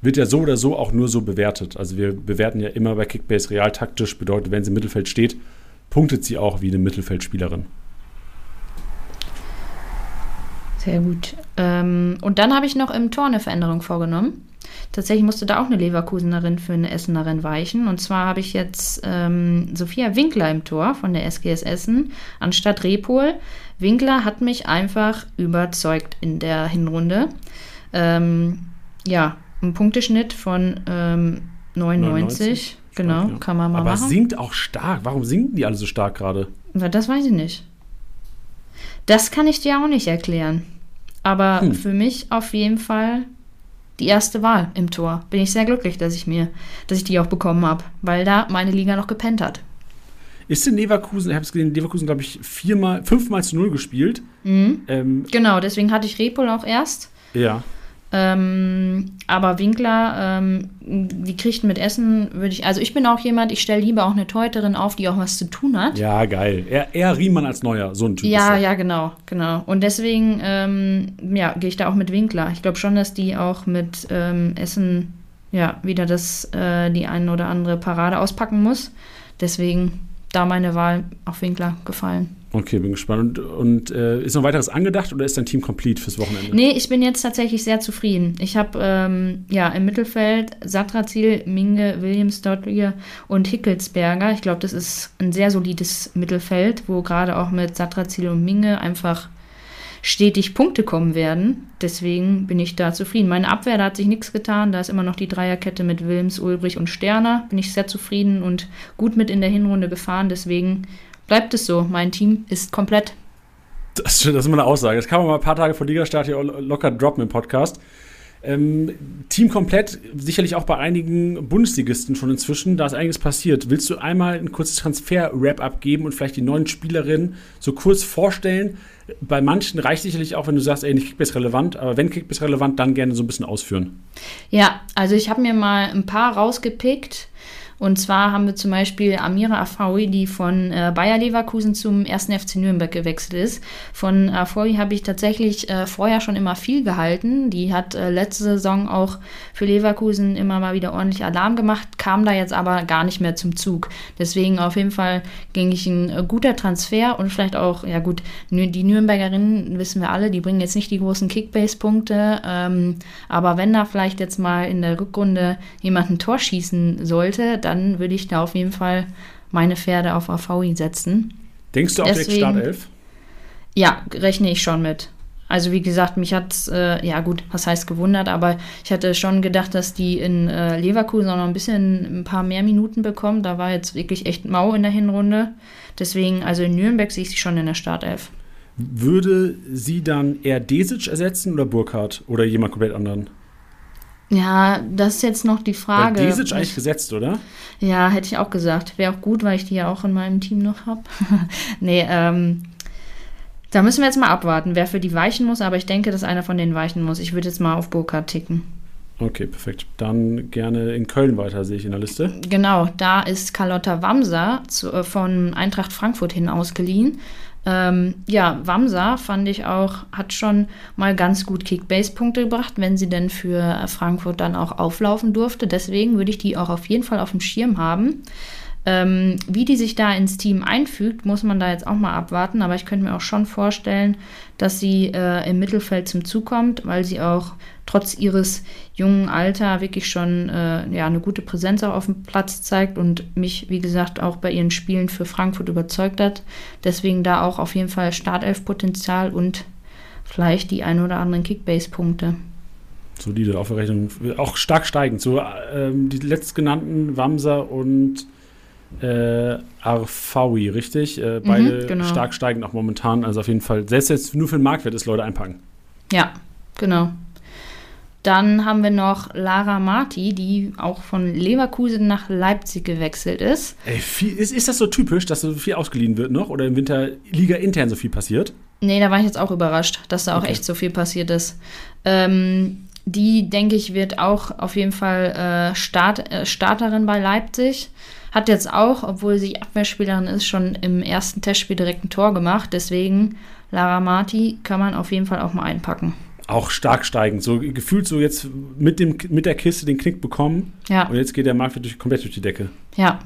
Wird ja so oder so auch nur so bewertet. Also wir bewerten ja immer bei Kickbase realtaktisch, bedeutet, wenn sie im Mittelfeld steht, punktet sie auch wie eine Mittelfeldspielerin. Sehr gut. Ähm, und dann habe ich noch im Tor eine Veränderung vorgenommen. Tatsächlich musste da auch eine Leverkusenerin für eine Essenerin weichen. Und zwar habe ich jetzt ähm, Sophia Winkler im Tor von der SGS Essen anstatt Repol. Winkler hat mich einfach überzeugt in der Hinrunde. Ähm, ja, ein Punkteschnitt von ähm, 99. 99, Genau, ja. kann man mal Aber machen. singt auch stark. Warum singen die alle so stark gerade? Na, das weiß ich nicht. Das kann ich dir auch nicht erklären. Aber Hm. für mich auf jeden Fall die erste Wahl im Tor. Bin ich sehr glücklich, dass ich mir, dass ich die auch bekommen habe, weil da meine Liga noch gepennt hat. Ist in Leverkusen, ich habe es gesehen, Leverkusen, glaube ich, viermal, fünfmal zu null gespielt. Mhm. Ähm, Genau, deswegen hatte ich Repol auch erst. ja. Ähm, aber Winkler, ähm, die kriegt mit Essen, würde ich, also ich bin auch jemand, ich stelle lieber auch eine Teuterin auf, die auch was zu tun hat. Ja, geil. Eher, eher Riemann als Neuer, so ein Typ. Ja, ist er. ja, genau, genau. Und deswegen, ähm, ja, gehe ich da auch mit Winkler. Ich glaube schon, dass die auch mit ähm, Essen, ja, wieder das, äh, die ein oder andere Parade auspacken muss. Deswegen da meine Wahl auf Winkler gefallen. Okay, bin gespannt. Und, und äh, ist noch weiteres angedacht oder ist dein Team complete fürs Wochenende? Nee, ich bin jetzt tatsächlich sehr zufrieden. Ich habe ähm, ja im Mittelfeld Satrazil, Minge, Williams, Dottier und Hickelsberger. Ich glaube, das ist ein sehr solides Mittelfeld, wo gerade auch mit Satrazil und Minge einfach stetig Punkte kommen werden. Deswegen bin ich da zufrieden. Meine Abwehr, da hat sich nichts getan. Da ist immer noch die Dreierkette mit Wilms, Ulbrich und Sterner. Bin ich sehr zufrieden und gut mit in der Hinrunde gefahren. Deswegen bleibt es so. Mein Team ist komplett. Das, ist- das ist immer eine Aussage. Das kann man mal ein paar Tage vor Ligastart hier locker droppen im Podcast. Ähm, Team komplett, sicherlich auch bei einigen Bundesligisten schon inzwischen, da ist einiges passiert. Willst du einmal ein kurzes Transfer-Wrap-up geben und vielleicht die neuen Spielerinnen so kurz vorstellen? Bei manchen reicht sicherlich auch, wenn du sagst, ey, nicht Kickbase relevant, aber wenn Kickbase relevant, dann gerne so ein bisschen ausführen. Ja, also ich habe mir mal ein paar rausgepickt. Und zwar haben wir zum Beispiel Amira Afawi, die von äh, Bayer Leverkusen zum 1. FC Nürnberg gewechselt ist. Von Afawi habe ich tatsächlich äh, vorher schon immer viel gehalten. Die hat äh, letzte Saison auch für Leverkusen immer mal wieder ordentlich Alarm gemacht, kam da jetzt aber gar nicht mehr zum Zug. Deswegen auf jeden Fall ging ich ein äh, guter Transfer und vielleicht auch, ja gut, die Nürnbergerinnen wissen wir alle, die bringen jetzt nicht die großen Kickbase-Punkte, ähm, aber wenn da vielleicht jetzt mal in der Rückrunde jemand ein Tor schießen sollte, dann würde ich da auf jeden Fall meine Pferde auf AVI setzen. Denkst du auch direkt Deswegen- Startelf? Ja, rechne ich schon mit. Also wie gesagt, mich hat äh, ja gut, was heißt gewundert, aber ich hatte schon gedacht, dass die in äh, Leverkusen auch noch ein bisschen ein paar mehr Minuten bekommen. Da war jetzt wirklich echt mau in der Hinrunde. Deswegen, also in Nürnberg sehe ich sie schon in der Startelf. Würde sie dann eher Desic ersetzen oder Burkhardt oder jemand komplett anderen? Ja, das ist jetzt noch die Frage. Weil Desic eigentlich gesetzt, oder? Ja, hätte ich auch gesagt. Wäre auch gut, weil ich die ja auch in meinem Team noch habe. nee, ähm, da müssen wir jetzt mal abwarten, wer für die weichen muss, aber ich denke, dass einer von denen weichen muss. Ich würde jetzt mal auf Burkhardt ticken. Okay, perfekt. Dann gerne in Köln weiter, sehe ich in der Liste. Genau, da ist Carlotta Wamser zu, äh, von Eintracht Frankfurt hin ausgeliehen. Ähm, ja, Wamser fand ich auch, hat schon mal ganz gut Kickbase-Punkte gebracht, wenn sie denn für Frankfurt dann auch auflaufen durfte. Deswegen würde ich die auch auf jeden Fall auf dem Schirm haben. Ähm, wie die sich da ins Team einfügt, muss man da jetzt auch mal abwarten. Aber ich könnte mir auch schon vorstellen, dass sie äh, im Mittelfeld zum Zug kommt, weil sie auch trotz ihres jungen Alter wirklich schon äh, ja, eine gute Präsenz auch auf dem Platz zeigt und mich, wie gesagt, auch bei ihren Spielen für Frankfurt überzeugt hat. Deswegen da auch auf jeden Fall Startelf-Potenzial und vielleicht die ein oder anderen Kickbase-Punkte. Solide Aufrechnung. Auch stark steigend. So ähm, die letztgenannten Wamser und äh, Arfawi, richtig? Äh, beide genau. stark steigend auch momentan. Also auf jeden Fall, selbst jetzt nur für den Marktwert ist, Leute einpacken. Ja, genau. Dann haben wir noch Lara Marti, die auch von Leverkusen nach Leipzig gewechselt ist. Ey, viel, ist, ist das so typisch, dass so viel ausgeliehen wird noch oder im Winter Liga intern so viel passiert? Nee, da war ich jetzt auch überrascht, dass da auch Okay. echt so viel passiert ist. Ähm, die, denke ich, wird auch auf jeden Fall äh, Start, äh, Starterin bei Leipzig. Hat jetzt auch, obwohl sie Abwehrspielerin ist, schon im ersten Testspiel direkt ein Tor gemacht. Deswegen, Lara Marti kann man auf jeden Fall auch mal einpacken. Auch stark steigend. So gefühlt so jetzt mit, dem, mit der Kiste den Knick bekommen Ja. und jetzt geht der Marktwert durch, komplett durch die Decke. Ja.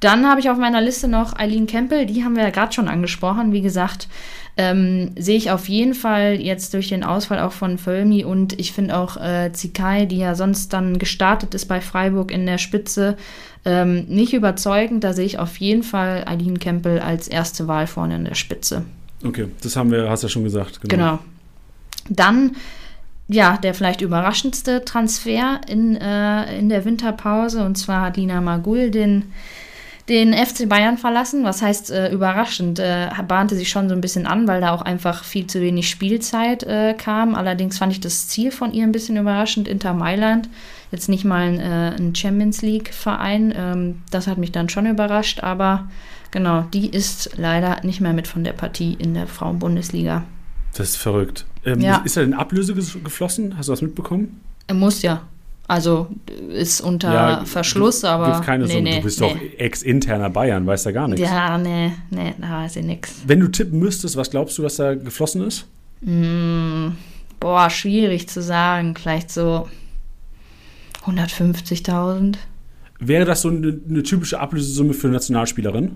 Dann habe ich auf meiner Liste noch Eileen Kempel, die haben wir ja gerade schon angesprochen. Wie gesagt, ähm, sehe ich auf jeden Fall jetzt durch den Ausfall auch von Völmi und ich finde auch äh, Zikai, die ja sonst dann gestartet ist bei Freiburg in der Spitze, ähm, nicht überzeugend. Da sehe ich auf jeden Fall Eileen Kempel als erste Wahl vorne in der Spitze. Okay, das haben wir, hast du ja schon gesagt. Genau. Dann, ja, der vielleicht überraschendste Transfer in, äh, in der Winterpause. Und zwar hat Lina Magul den, den FC Bayern verlassen. Was heißt äh, überraschend? Äh, bahnte sich schon so ein bisschen an, weil da auch einfach viel zu wenig Spielzeit äh, kam. Allerdings fand ich das Ziel von ihr ein bisschen überraschend, Inter Mailand. Jetzt nicht mal ein, äh, ein Champions League-Verein. Ähm, das hat mich dann schon überrascht, aber genau, die ist leider nicht mehr mit von der Partie in der Frauenbundesliga. Das ist verrückt. Ähm, Ja. Ist da denn Ablöse geflossen? Hast du das mitbekommen? Er muss ja. Also ist unter Ja, Verschluss, gibt- aber. Keine nee, Summe. nee, du bist nee. doch ex-interner Bayern, weißt da gar nichts. Ja, nee, nee, da weiß ich nix. Wenn du tippen müsstest, was glaubst du, was da geflossen ist? Mm, boah, schwierig zu sagen. Vielleicht so 150.000. Wäre das so eine, eine typische Ablösesumme für eine Nationalspielerin?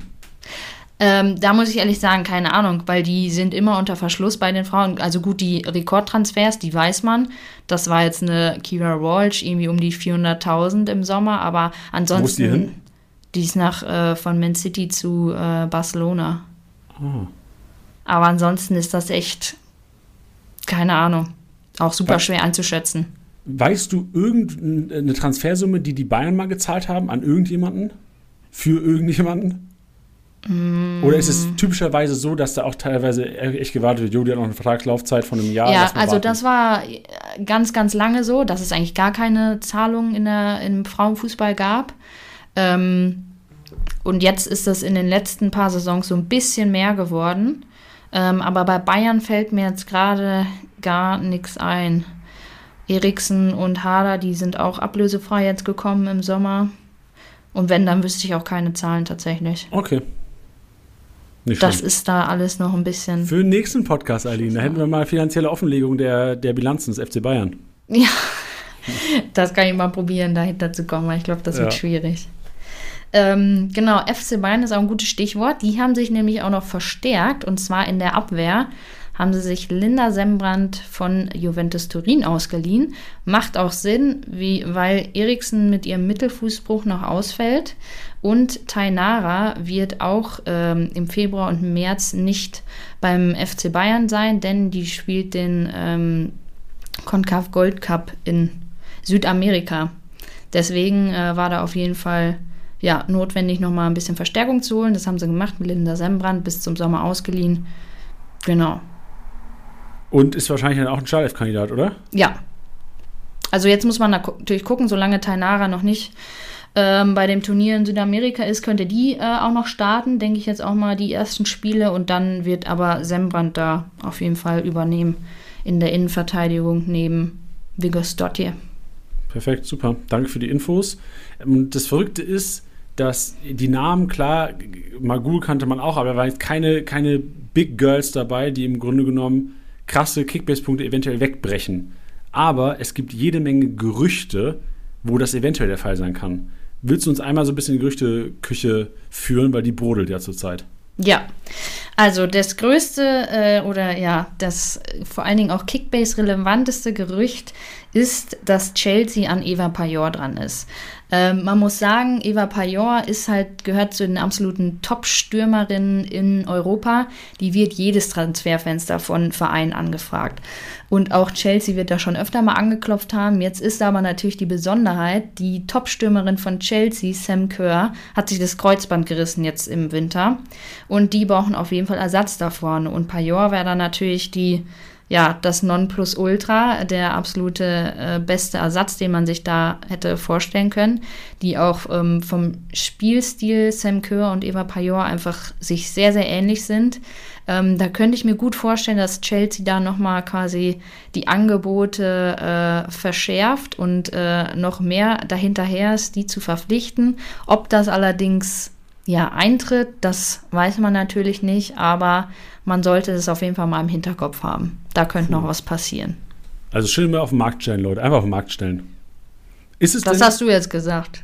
Ähm, da muss ich ehrlich sagen, keine Ahnung, weil die sind immer unter Verschluss bei den Frauen. Also gut, die Rekordtransfers, die weiß man. Das war jetzt eine Kira Walsh, irgendwie um die 400.000 im Sommer, aber ansonsten. Wo ist die hin? Die ist nach äh, von Man City zu äh, Barcelona. Ah. Aber ansonsten ist das echt, keine Ahnung, auch super Was- schwer einzuschätzen. Weißt du irgendeine Transfersumme, die die Bayern mal gezahlt haben an irgendjemanden? Für irgendjemanden? Oder ist es typischerweise so, dass da auch teilweise echt gewartet wird, jo, die hat noch eine Vertragslaufzeit von einem Jahr? ja, also warten. das war ganz, ganz lange so, dass es eigentlich gar keine Zahlungen in der, im Frauenfußball gab. Ähm, und jetzt ist das in den letzten paar Saisons so ein bisschen mehr geworden. Ähm, aber bei Bayern fällt mir jetzt gerade gar nichts ein. Eriksen und Hader, die sind auch ablösefrei jetzt gekommen im Sommer. Und wenn, dann wüsste ich auch keine Zahlen tatsächlich. Okay. Nicht Das schlimm. ist da alles noch ein bisschen. Für den nächsten Podcast, Eileen, da hätten wir mal finanzielle Offenlegung der, der Bilanzen des FC Bayern. Ja, das kann ich mal probieren, dahinter zu kommen, weil ich glaube, das wird Ja. schwierig. Ähm, genau, FC Bayern ist auch ein gutes Stichwort. Die haben sich nämlich auch noch verstärkt und zwar in der Abwehr haben sie sich Linda Sembrand von Juventus Turin ausgeliehen. Macht auch Sinn, wie, weil Eriksen mit ihrem Mittelfußbruch noch ausfällt und Tainara wird auch ähm, im Februar und März nicht beim FC Bayern sein, denn die spielt den ähm, Concave Gold Cup in Südamerika. Deswegen äh, war da auf jeden Fall ja, notwendig, nochmal ein bisschen Verstärkung zu holen. Das haben sie gemacht mit Linda Sembrand bis zum Sommer ausgeliehen. Genau. Und ist wahrscheinlich dann auch ein Startelf-Kandidat, oder? Ja. Also jetzt muss man natürlich gucken, solange Tainara noch nicht ähm, bei dem Turnier in Südamerika ist, könnte die äh, auch noch starten, denke ich jetzt auch mal die ersten Spiele und dann wird aber Sembrand da auf jeden Fall übernehmen in der Innenverteidigung neben Vigos Dottir. Perfekt, super. Danke für die Infos. Und das Verrückte ist, dass die Namen, klar, Magul kannte man auch, aber da waren jetzt keine, keine Big Girls dabei, die im Grunde genommen krasse Kickbase-Punkte eventuell wegbrechen. Aber es gibt jede Menge Gerüchte, wo das eventuell der Fall sein kann. Willst du uns einmal so ein bisschen in die Gerüchteküche führen, weil die brodelt ja zurzeit. Ja, also das größte äh, oder ja, das vor allen Dingen auch Kickbase relevanteste Gerücht ist, dass Chelsea an Eva Pajor dran ist. Ähm, man muss sagen, Eva Pajor ist halt, gehört zu den absoluten Top-Stürmerinnen in Europa. Die wird jedes Transferfenster von Vereinen angefragt. Und auch Chelsea wird da schon öfter mal angeklopft haben. Jetzt ist aber natürlich die Besonderheit, die Top-Stürmerin von Chelsea, Sam Kerr, hat sich das Kreuzband gerissen jetzt im Winter. Und die brauchen auf jeden Fall Ersatz da vorne. Und Pajor wäre dann natürlich die, ja, das Nonplusultra, der absolute äh, beste Ersatz, den man sich da hätte vorstellen können, die auch ähm, vom Spielstil Sam Kerr und Eva Pajor einfach sich sehr, sehr ähnlich sind. Ähm, da könnte ich mir gut vorstellen, dass Chelsea da nochmal quasi die Angebote äh, verschärft und äh, noch mehr dahinterher ist, die zu verpflichten. Ob das allerdings ja eintritt, das weiß man natürlich nicht, aber man sollte es auf jeden Fall mal im Hinterkopf haben. Da könnte noch was passieren. Also schön mal auf den Markt stellen, Leute. Einfach auf den Markt stellen. Ist es Das denn, hast du jetzt gesagt.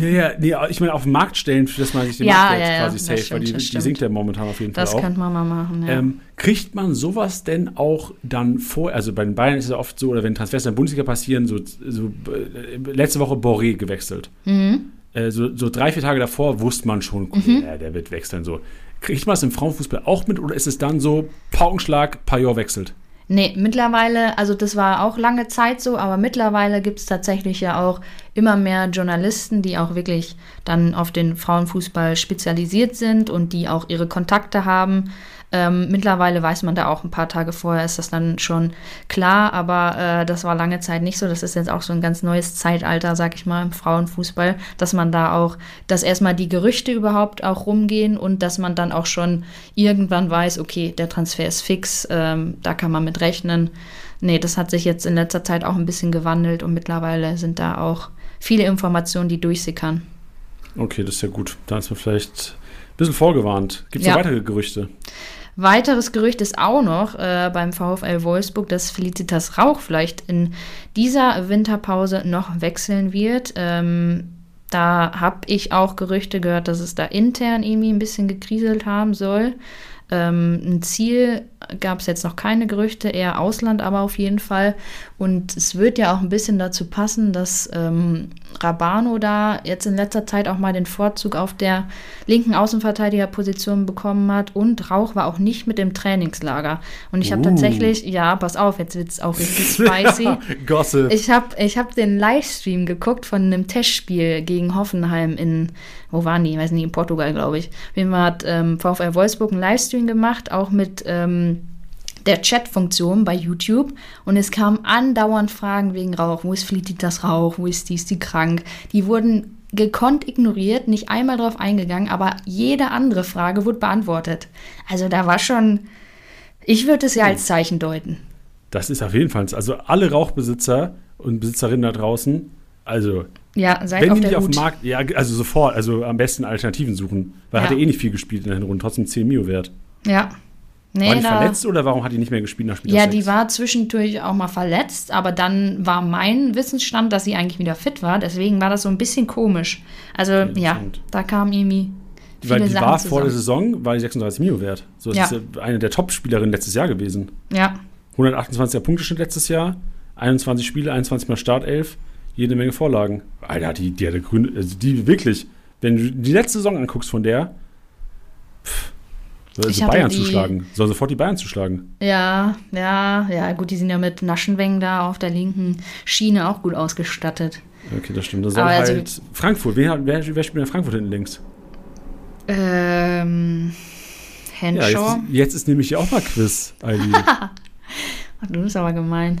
ja, ja, nee, ich meine auf den Markt stellen, für das man sich den Ja, Marktwert ja, quasi das safe, stimmt, weil die, das die sinkt ja momentan auf jeden Das Fall auch. könnte man mal machen. Ja. Ähm, kriegt man sowas denn auch dann vor? Also bei den Bayern ist es oft so, oder wenn Transfers in der Bundesliga passieren, so, so äh, letzte Woche Boré gewechselt. mhm. Äh, so, so drei, vier Tage davor wusste man schon, Mhm. ja, der wird wechseln. So. Kriegt man das im Frauenfußball auch mit oder ist es dann so, Paukenschlag, Pajor wechselt? Nee, mittlerweile, also das war auch lange Zeit so, aber mittlerweile gibt es tatsächlich ja auch immer mehr Journalisten, die auch wirklich dann auf den Frauenfußball spezialisiert sind und die auch ihre Kontakte haben. Ähm, mittlerweile weiß man da auch ein paar Tage vorher, ist das dann schon klar, aber äh, das war lange Zeit nicht so. Das ist jetzt auch so ein ganz neues Zeitalter, sag ich mal, im Frauenfußball, dass man da auch, dass erstmal die Gerüchte überhaupt auch rumgehen und dass man dann auch schon irgendwann weiß, okay, der Transfer ist fix, ähm, da kann man mit rechnen. Nee, das hat sich jetzt in letzter Zeit auch ein bisschen gewandelt und mittlerweile sind da auch viele Informationen, die durchsickern. Okay, das ist ja gut. Da ist man vielleicht ein bisschen vorgewarnt. Gibt es Ja. noch weitere Gerüchte? Weiteres Gerücht ist auch noch äh, beim VfL Wolfsburg, dass Felicitas Rauch vielleicht in dieser Winterpause noch wechseln wird. Ähm, da habe ich auch Gerüchte gehört, dass es da intern irgendwie ein bisschen gekriselt haben soll. Ähm, ein Ziel gab es jetzt noch keine Gerüchte, eher Ausland aber auf jeden Fall. Und es wird ja auch ein bisschen dazu passen, dass ähm, Rabano da jetzt in letzter Zeit auch mal den Vorzug auf der linken Außenverteidigerposition bekommen hat. Und Rauch war auch nicht mit im Trainingslager. Und ich habe Uh. tatsächlich, ja, pass auf, jetzt wird es auch richtig spicy. Gosse. Ich habe ich hab den Livestream geguckt von einem Testspiel gegen Hoffenheim in, wo waren die? Ich weiß nicht, in Portugal, glaube ich. Fall hat ähm, VfL Wolfsburg einen Livestream gemacht, auch mit ähm, der Chat-Funktion bei YouTube. Und es kamen andauernd Fragen wegen Rauch. Wo ist Felicitas Rauch? Wo ist die? Ist die krank? Die wurden gekonnt ignoriert, nicht einmal drauf eingegangen, aber jede andere Frage wurde beantwortet. Also da war schon, ich würde es ja als Zeichen deuten. Das ist auf jeden Fall, also alle Rauchbesitzer und Besitzerinnen da draußen, also Ja, seid wenn auf die nicht auf dem Markt, ja, also sofort, also am besten Alternativen suchen, weil Ja. hat er eh nicht viel gespielt in der Hinrunde, trotzdem 10 Mio wert. Ja. Nee, war die da, verletzt oder warum hat die nicht mehr gespielt nach Spiel ja, die war zwischendurch auch mal verletzt, aber dann war mein Wissensstand, dass sie eigentlich wieder fit war. Deswegen war das so ein bisschen komisch. Also ja, da kam irgendwie viele Weil die Sachen war vor der zusammen. Saison, war die 36 Mio wert. So, das Ja. ist eine der Top-Spielerinnen letztes Jahr gewesen. Ja, 128er Punkteschnitt letztes Jahr, 21 Spiele, 21 mal Startelf, jede Menge Vorlagen. Alter, die, die hatte grün, also die wirklich, wenn du die letzte Saison anguckst von der, pff, soll Ich Bayern zuschlagen. Soll sofort die Bayern zuschlagen. ja, ja, ja, gut, die sind ja mit Naschenweng da auf der linken Schiene auch gut ausgestattet. Okay, das stimmt. Das soll also- halt Frankfurt. Wer, wer, wer spielt in Frankfurt hinten links? Ähm, Ja, Henshaw. jetzt, jetzt ist nämlich hier auch mal Quiz. Ach, du bist aber gemein.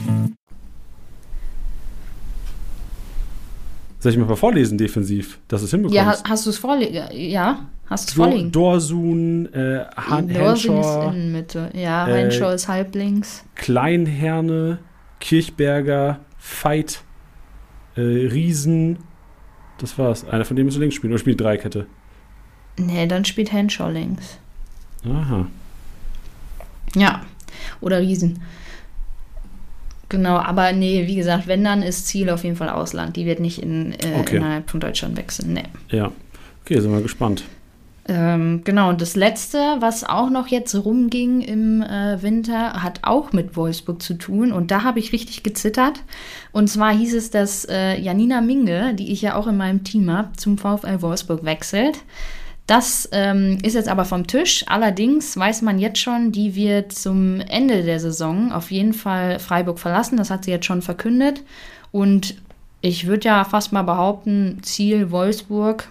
Soll ich mal vorlesen defensiv, dass es hinbekommst? Ja, ha- hast du es vorliegen? Ja, hast du es vorliegen? Dorsun, äh, Han Dorsin ist Henshaw, Innenmitte. Ja, äh, Henshaw ist halblinks. Kleinherne, Kirchberger, Veit, äh, Riesen. Das war's. Einer von denen müsste links spielen. Oder spielt Dreikette. Nee, dann spielt Henshaw links. Aha. Ja, oder Riesen. Genau, aber nee, wie gesagt, wenn dann ist Ziel auf jeden Fall Ausland. Die wird nicht in, äh, Okay. innerhalb von Deutschland wechseln. Nee. Ja. Okay, sind wir gespannt. Ähm, genau, und das letzte, was auch noch jetzt rumging im äh, Winter, hat auch mit Wolfsburg zu tun. Und da habe ich richtig gezittert. Und zwar hieß es, dass äh, Janina Minge, die ich ja auch in meinem Team habe, zum VfL Wolfsburg wechselt. Das ähm, ist jetzt aber vom Tisch. Allerdings weiß man jetzt schon, die wird zum Ende der Saison auf jeden Fall Freiburg verlassen. Das hat sie jetzt schon verkündet. Und ich würde ja fast mal behaupten, Ziel Wolfsburg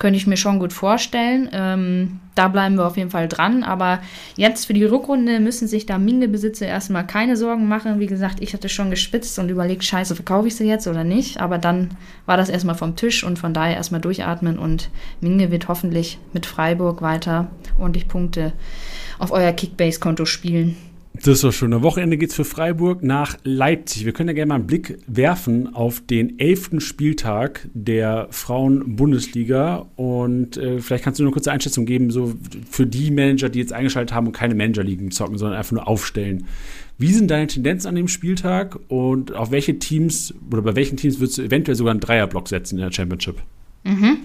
könnte ich mir schon gut vorstellen. Ähm, da bleiben wir auf jeden Fall dran. Aber jetzt für die Rückrunde müssen sich da Minge-Besitzer erstmal keine Sorgen machen. Wie gesagt, ich hatte schon gespitzt und überlegt, scheiße, verkaufe ich sie jetzt oder nicht. Aber dann war das erstmal vom Tisch und von daher erstmal durchatmen. Und Minge wird hoffentlich mit Freiburg weiter ordentlich Punkte auf euer Kickbase-Konto spielen. Das doch schön. Am Wochenende geht's für Freiburg nach Leipzig. Wir können ja gerne mal einen Blick werfen auf den elften Spieltag der Frauen-Bundesliga. Und äh, vielleicht kannst du nur eine kurze Einschätzung geben, so für die Manager, die jetzt eingeschaltet haben und keine Manager-Ligen zocken, sondern einfach nur aufstellen. Wie sind deine Tendenzen an dem Spieltag und auf welche Teams oder bei welchen Teams würdest du eventuell sogar einen Dreierblock setzen in der Championship? Mhm.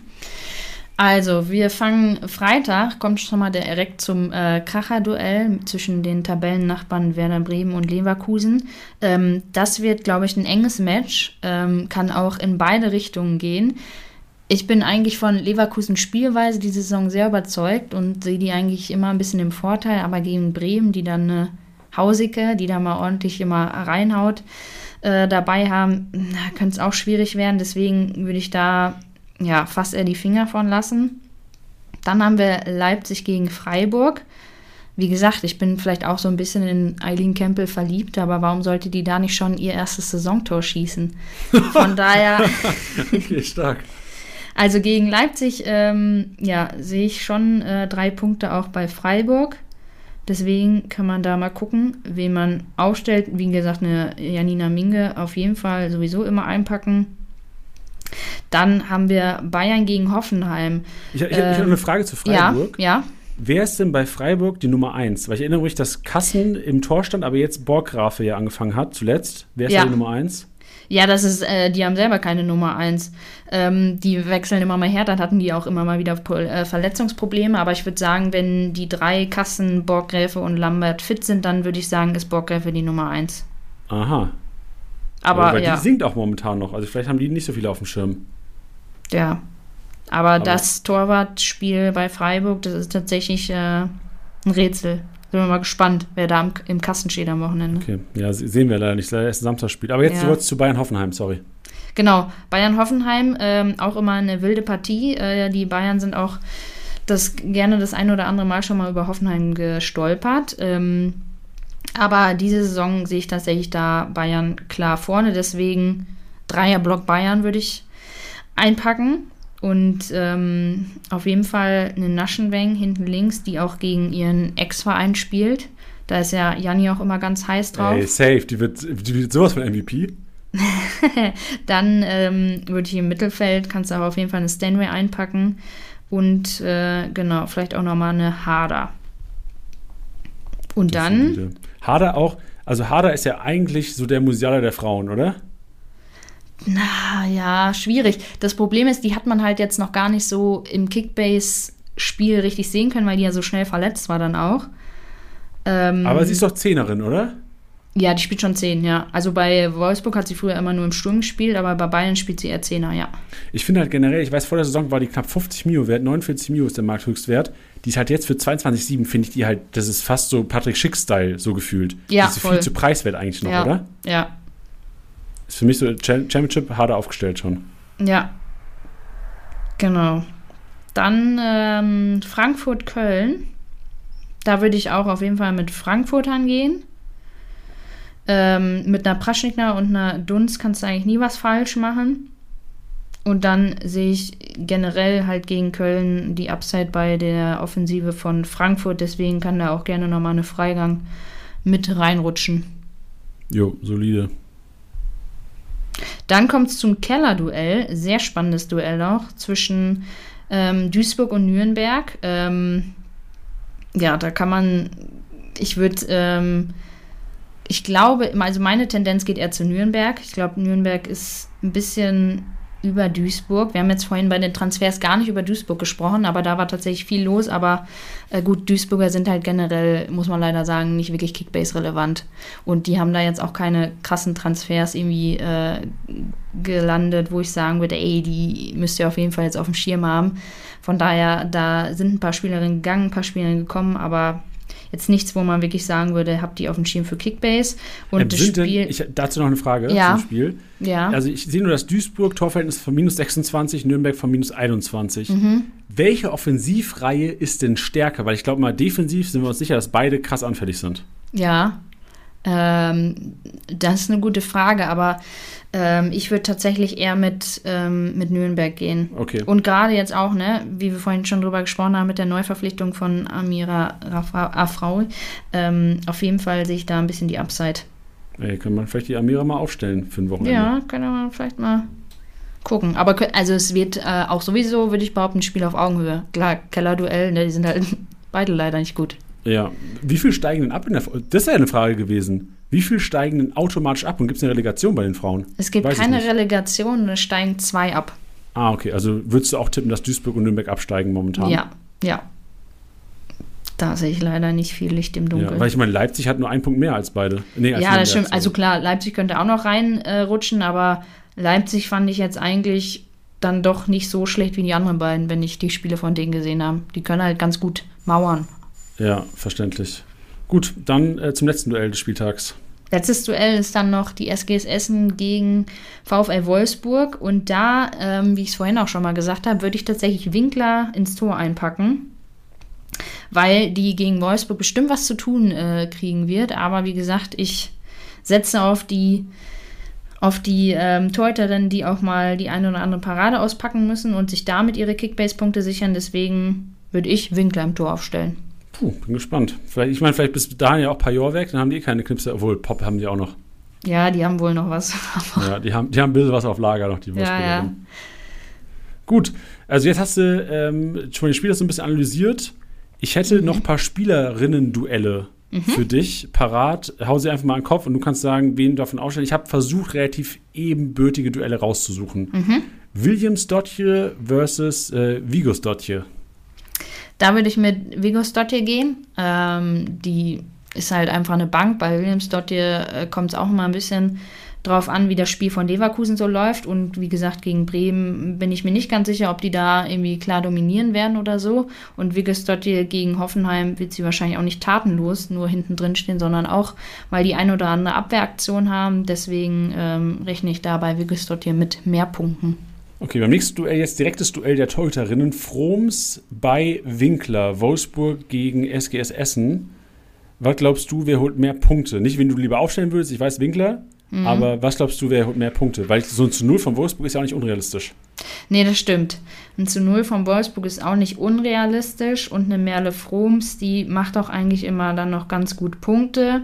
Also, wir fangen Freitag, kommt schon mal direkt zum äh, Kracher-Duell zwischen den Tabellennachbarn Werder Bremen und Leverkusen. Ähm, das wird, glaube ich, ein enges Match, ähm, kann auch in beide Richtungen gehen. Ich bin eigentlich von Leverkusen Spielweise diese Saison sehr überzeugt und sehe die eigentlich immer ein bisschen im Vorteil, aber gegen Bremen, die dann eine Hausike, die da mal ordentlich immer reinhaut, äh, dabei haben, könnte es auch schwierig werden. Deswegen würde ich da ja, fast eher die Finger von lassen. Dann haben wir Leipzig gegen Freiburg. Wie gesagt, ich bin vielleicht auch so ein bisschen in Eileen Campbell verliebt, aber warum sollte die da nicht schon ihr erstes Saisontor schießen? Von daher. okay, stark. Also gegen Leipzig, ähm, ja, sehe ich schon äh, drei Punkte auch bei Freiburg. Deswegen kann man da mal gucken, wen man aufstellt. Wie gesagt, eine Janina Minge auf jeden Fall sowieso immer einpacken. Dann haben wir Bayern gegen Hoffenheim. Ich, ich, ähm, ich habe eine Frage zu Freiburg. Ja, ja. Wer ist denn bei Freiburg die Nummer 1? Weil ich erinnere mich, dass Kassen im Tor stand, aber jetzt Borggrafe ja angefangen hat, zuletzt. Wer ist ja. die Nummer 1? Ja, das ist, äh, die haben selber keine Nummer 1. Ähm, die wechseln immer mal her, dann hatten die auch immer mal wieder äh, Verletzungsprobleme. Aber ich würde sagen, wenn die drei Kassen, Borggräfe und Lambert fit sind, dann würde ich sagen, ist Borggräfe die Nummer 1. Aha. Aber, aber ja. die singt auch momentan noch. Also vielleicht haben die nicht so viele auf dem Schirm. Ja. Aber, aber das Torwartspiel bei Freiburg, das ist tatsächlich äh, ein Rätsel. Sind wir mal gespannt, wer da im, im Kasten steht am Wochenende. Okay, ja, sehen wir leider nicht. Leider ist ein Samstagsspiel. Aber jetzt ja. zu Bayern-Hoffenheim, sorry. Genau, Bayern-Hoffenheim, ähm, auch immer eine wilde Partie. Äh, die Bayern sind auch das gerne das ein oder andere Mal schon mal über Hoffenheim gestolpert. Ähm, aber diese Saison sehe ich tatsächlich da Bayern klar vorne. Deswegen Dreierblock Bayern würde ich einpacken. Und ähm, auf jeden Fall eine Naschenweng hinten links, die auch gegen ihren Ex-Verein spielt. Da ist ja Janni auch immer ganz heiß drauf. Ey, safe, die wird, die wird sowas von MVP. Dann ähm, würde ich im Mittelfeld, kannst du aber auf jeden Fall eine Stanway einpacken. Und äh, genau, vielleicht auch nochmal eine Harder. Und das dann. Harder auch, also Harder ist ja eigentlich so der Musialer der Frauen, oder? Na ja, schwierig. Das Problem ist, die hat man halt jetzt noch gar nicht so im Kickbase-Spiel richtig sehen können, weil die ja so schnell verletzt war dann auch. Ähm, Aber sie ist doch Zehnerin, oder? Ja, die spielt schon Zehn, ja. Also bei Wolfsburg hat sie früher immer nur im Sturm gespielt, aber bei Bayern spielt sie eher Zehner, ja. Ich finde halt generell, ich weiß, vor der Saison war die knapp 50 Mio wert, 49 Mio ist der Markthöchstwert. Die ist halt jetzt für 22,7, finde ich die halt, das ist fast so Patrick Schick-Style, so gefühlt. Ja, Die ist viel zu preiswert eigentlich noch, ja. oder? Ja. Ist für mich so Championship harder aufgestellt schon. Ja. Genau. Dann ähm, Frankfurt-Köln. Da würde ich auch auf jeden Fall mit Frankfurt angehen. Ähm, mit einer Praschnikner und einer Dunst kannst du eigentlich nie was falsch machen. Und dann sehe ich generell halt gegen Köln die Upside bei der Offensive von Frankfurt. Deswegen kann da auch gerne nochmal eine Freigang mit reinrutschen. Jo, solide. Dann kommt es zum Keller-Duell. Sehr spannendes Duell auch zwischen ähm, Duisburg und Nürnberg. Ähm, ja, da kann man, ich würde ähm, ich glaube, also meine Tendenz geht eher zu Nürnberg. Ich glaube, Nürnberg ist ein bisschen über Duisburg. Wir haben jetzt vorhin bei den Transfers gar nicht über Duisburg gesprochen, aber da war tatsächlich viel los. Aber äh, gut, Duisburger sind halt generell, muss man leider sagen, nicht wirklich Kickbase-relevant. Und die haben da jetzt auch keine krassen Transfers irgendwie äh, gelandet, wo ich sagen würde, ey, die müsst ihr auf jeden Fall jetzt auf dem Schirm haben. Von daher, da sind ein paar Spielerinnen gegangen, ein paar Spielerinnen gekommen, aber jetzt nichts, wo man wirklich sagen würde, habt die auf dem Schirm für Kickbase. Und ähm, das Spiel. Ich, dazu noch eine Frage ja, zum Spiel. Ja. Also ich sehe nur das Duisburg Torverhältnis von minus 26, Nürnberg von minus 21. Mhm. Welche Offensivreihe ist denn stärker? Weil ich glaube mal, defensiv sind wir uns sicher, dass beide krass anfällig sind. Ja, ähm, das ist eine gute Frage, aber ähm, ich würde tatsächlich eher mit, ähm, mit Nürnberg gehen. Okay. Und gerade jetzt auch, ne, wie wir vorhin schon drüber gesprochen haben, mit der Neuverpflichtung von Amira Afrau, ähm, auf jeden Fall sehe ich da ein bisschen die Upside. Ey, kann man vielleicht die Amira mal aufstellen für ein Wochenende? Ja, könnte man vielleicht mal gucken. Aber also es wird äh, auch sowieso, würde ich behaupten, ein Spiel auf Augenhöhe. Klar, Keller-Duell, ne, die sind halt beide leider nicht gut. Ja. Wie viel steigen denn ab in der Das ist ja eine Frage gewesen. Wie viel steigen denn automatisch ab und gibt es eine Relegation bei den Frauen? Es gibt Weiß keine. Relegation, es steigen zwei ab. Ah, okay. Also würdest du auch tippen, dass Duisburg und Nürnberg absteigen momentan? Ja, ja. Da sehe ich leider nicht viel Licht im Dunkeln. Ja, weil ich meine, Leipzig hat nur einen Punkt mehr als beide. Nee, als Ja, Nürnberg, das stimmt. Also klar, Leipzig könnte auch noch reinrutschen, äh, rutschen, aber Leipzig fand ich jetzt eigentlich dann doch nicht so schlecht wie die anderen beiden, wenn ich die Spiele von denen gesehen habe. Die können halt ganz gut mauern. Ja, verständlich. Gut, dann äh, zum letzten Duell des Spieltags. Letztes Duell ist dann noch die SGS Essen gegen VfL Wolfsburg. Und da, ähm, wie ich es vorhin auch schon mal gesagt habe, würde ich tatsächlich Winkler ins Tor einpacken. Weil die gegen Wolfsburg bestimmt was zu tun äh, kriegen wird. Aber wie gesagt, ich setze auf die, auf die ähm, Torhüterinnen, die auch mal die eine oder andere Parade auspacken müssen und sich damit ihre Kickbase-Punkte sichern. Deswegen würde ich Winkler im Tor aufstellen. Puh, bin gespannt. Vielleicht, ich meine, vielleicht bis dahin ja auch Pajor weg, dann haben die eh keine Knipse, obwohl Pop haben die auch noch. Ja, die haben wohl noch was. Ja, die haben, die haben ein bisschen was auf Lager noch, die Ja, ja. Gut, also jetzt hast du ähm, schon den Spieler so ein bisschen analysiert. Ich hätte Mhm. noch ein paar Spielerinnen-Duelle für dich parat. Hau sie einfach mal an den Kopf und du kannst sagen, wen du davon ausstellen. Ich habe versucht, relativ ebenbürtige Duelle rauszusuchen. Mhm. Williams Dotje versus äh, Vigos Dotje. Da würde ich mit Vigos Dottir gehen. Ähm, die ist halt einfach eine Bank. Bei Williams Dottir äh, kommt es auch immer ein bisschen drauf an, wie das Spiel von Leverkusen so läuft. Und wie gesagt, gegen Bremen bin ich mir nicht ganz sicher, ob die da irgendwie klar dominieren werden oder so. Und Vigos Dottir gegen Hoffenheim wird sie wahrscheinlich auch nicht tatenlos nur hinten drin stehen, sondern auch, weil die ein oder andere Abwehraktion haben. Deswegen ähm, rechne ich da bei Vigos Dottir mit mehr Punkten. Okay, beim nächsten Duell jetzt direktes Duell der Torhüterinnen. Froms bei Winkler. Wolfsburg gegen SGS Essen. Was glaubst du, wer holt mehr Punkte? Nicht, wen du lieber aufstellen würdest, ich weiß Winkler, Mhm. aber was glaubst du, wer holt mehr Punkte? Weil so ein zu Null von Wolfsburg ist ja auch nicht unrealistisch. Nee, das stimmt. Ein zu Null von Wolfsburg ist auch nicht unrealistisch und eine Merle Froms, die macht auch eigentlich immer dann noch ganz gut Punkte.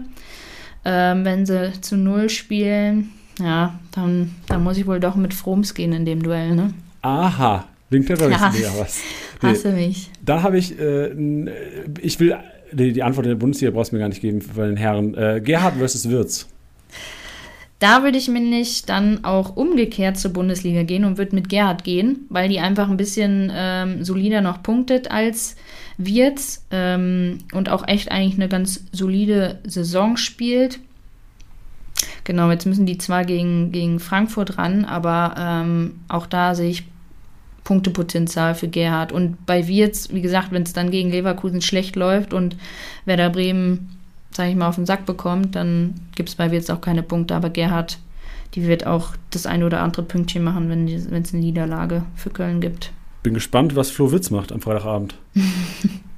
Ähm, wenn sie zu Null spielen, ja, dann, dann muss ich wohl doch mit Froms gehen in dem Duell, ne? Aha, Winkler oder Ja. nee, was? Nee. Hasse mich. Da habe ich, äh, ich will, die, die Antwort in der Bundesliga brauchst du mir gar nicht geben bei den Herren. Äh, Gerhard versus Wirz. Da würde ich mir nicht dann auch umgekehrt zur Bundesliga gehen und würde mit Gerhard gehen, weil die einfach ein bisschen ähm, solider noch punktet als Wirtz ähm, und auch echt eigentlich eine ganz solide Saison spielt. Genau, jetzt müssen die zwar gegen, gegen Frankfurt ran, aber ähm, auch da sehe ich Punktepotenzial für Gerhard. Und bei Wirtz, wie gesagt, wenn es dann gegen Leverkusen schlecht läuft und Werder Bremen sage ich mal, auf den Sack bekommt, dann gibt es bei Wirtz auch keine Punkte. Aber Gerhard, die wird auch das eine oder andere Pünktchen machen, wenn es eine Niederlage für Köln gibt. Bin gespannt, was Flo Witz macht am Freitagabend.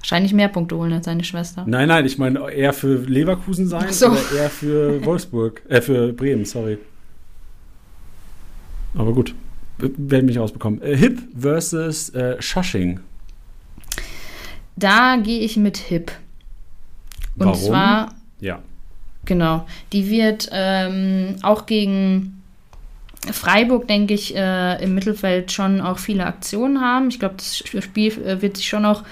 Wahrscheinlich mehr Punkte holen als seine Schwester. Nein, nein, ich meine eher für Leverkusen sein so. oder eher für Wolfsburg, äh, für Bremen, sorry. Aber gut, werden mich rausbekommen. Äh, Hip versus äh, Shushing. Da gehe ich mit Hip. Und Warum? zwar, Ja. genau, die wird ähm, auch gegen Freiburg, denke ich, äh, im Mittelfeld schon auch viele Aktionen haben. Ich glaube, das Spiel äh, wird sich schon auch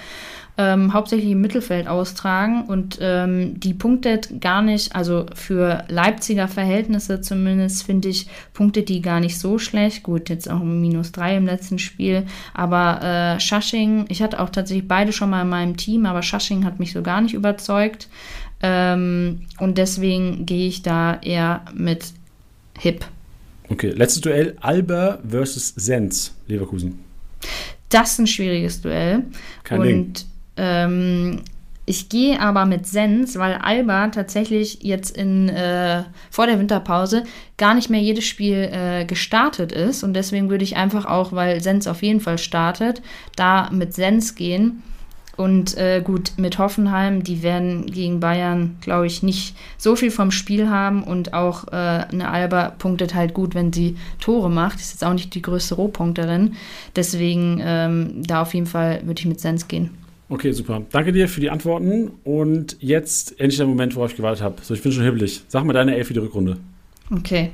ähm, hauptsächlich im Mittelfeld austragen und ähm, die punktet gar nicht, also für Leipziger Verhältnisse zumindest, finde ich, punktet die gar nicht so schlecht. Gut, jetzt auch minus drei im letzten Spiel, aber äh, Schasching, ich hatte auch tatsächlich beide schon mal in meinem Team, aber Schasching hat mich so gar nicht überzeugt ähm, und deswegen gehe ich da eher mit Hip. Okay, letztes Duell Alba versus Sens, Leverkusen. Das ist ein schwieriges Duell. Kein und Ding. Ähm, ich gehe aber mit Sens, weil Alba tatsächlich jetzt in, äh, vor der Winterpause gar nicht mehr jedes Spiel äh, gestartet ist. Und deswegen würde ich einfach auch, weil Sens auf jeden Fall startet, da mit Sens gehen. Und äh, gut, mit Hoffenheim, die werden gegen Bayern, glaube ich, nicht so viel vom Spiel haben. Und auch äh, eine Alba punktet halt gut, wenn sie Tore macht. Ist jetzt auch nicht die größte Rohpunkterin. Deswegen ähm, da auf jeden Fall würde ich mit Sens gehen. Okay, super. Danke dir für die Antworten. Und jetzt endlich der Moment, worauf ich gewartet habe. So, ich bin schon hibbelig. Sag mal deine Elf für die Rückrunde. Okay.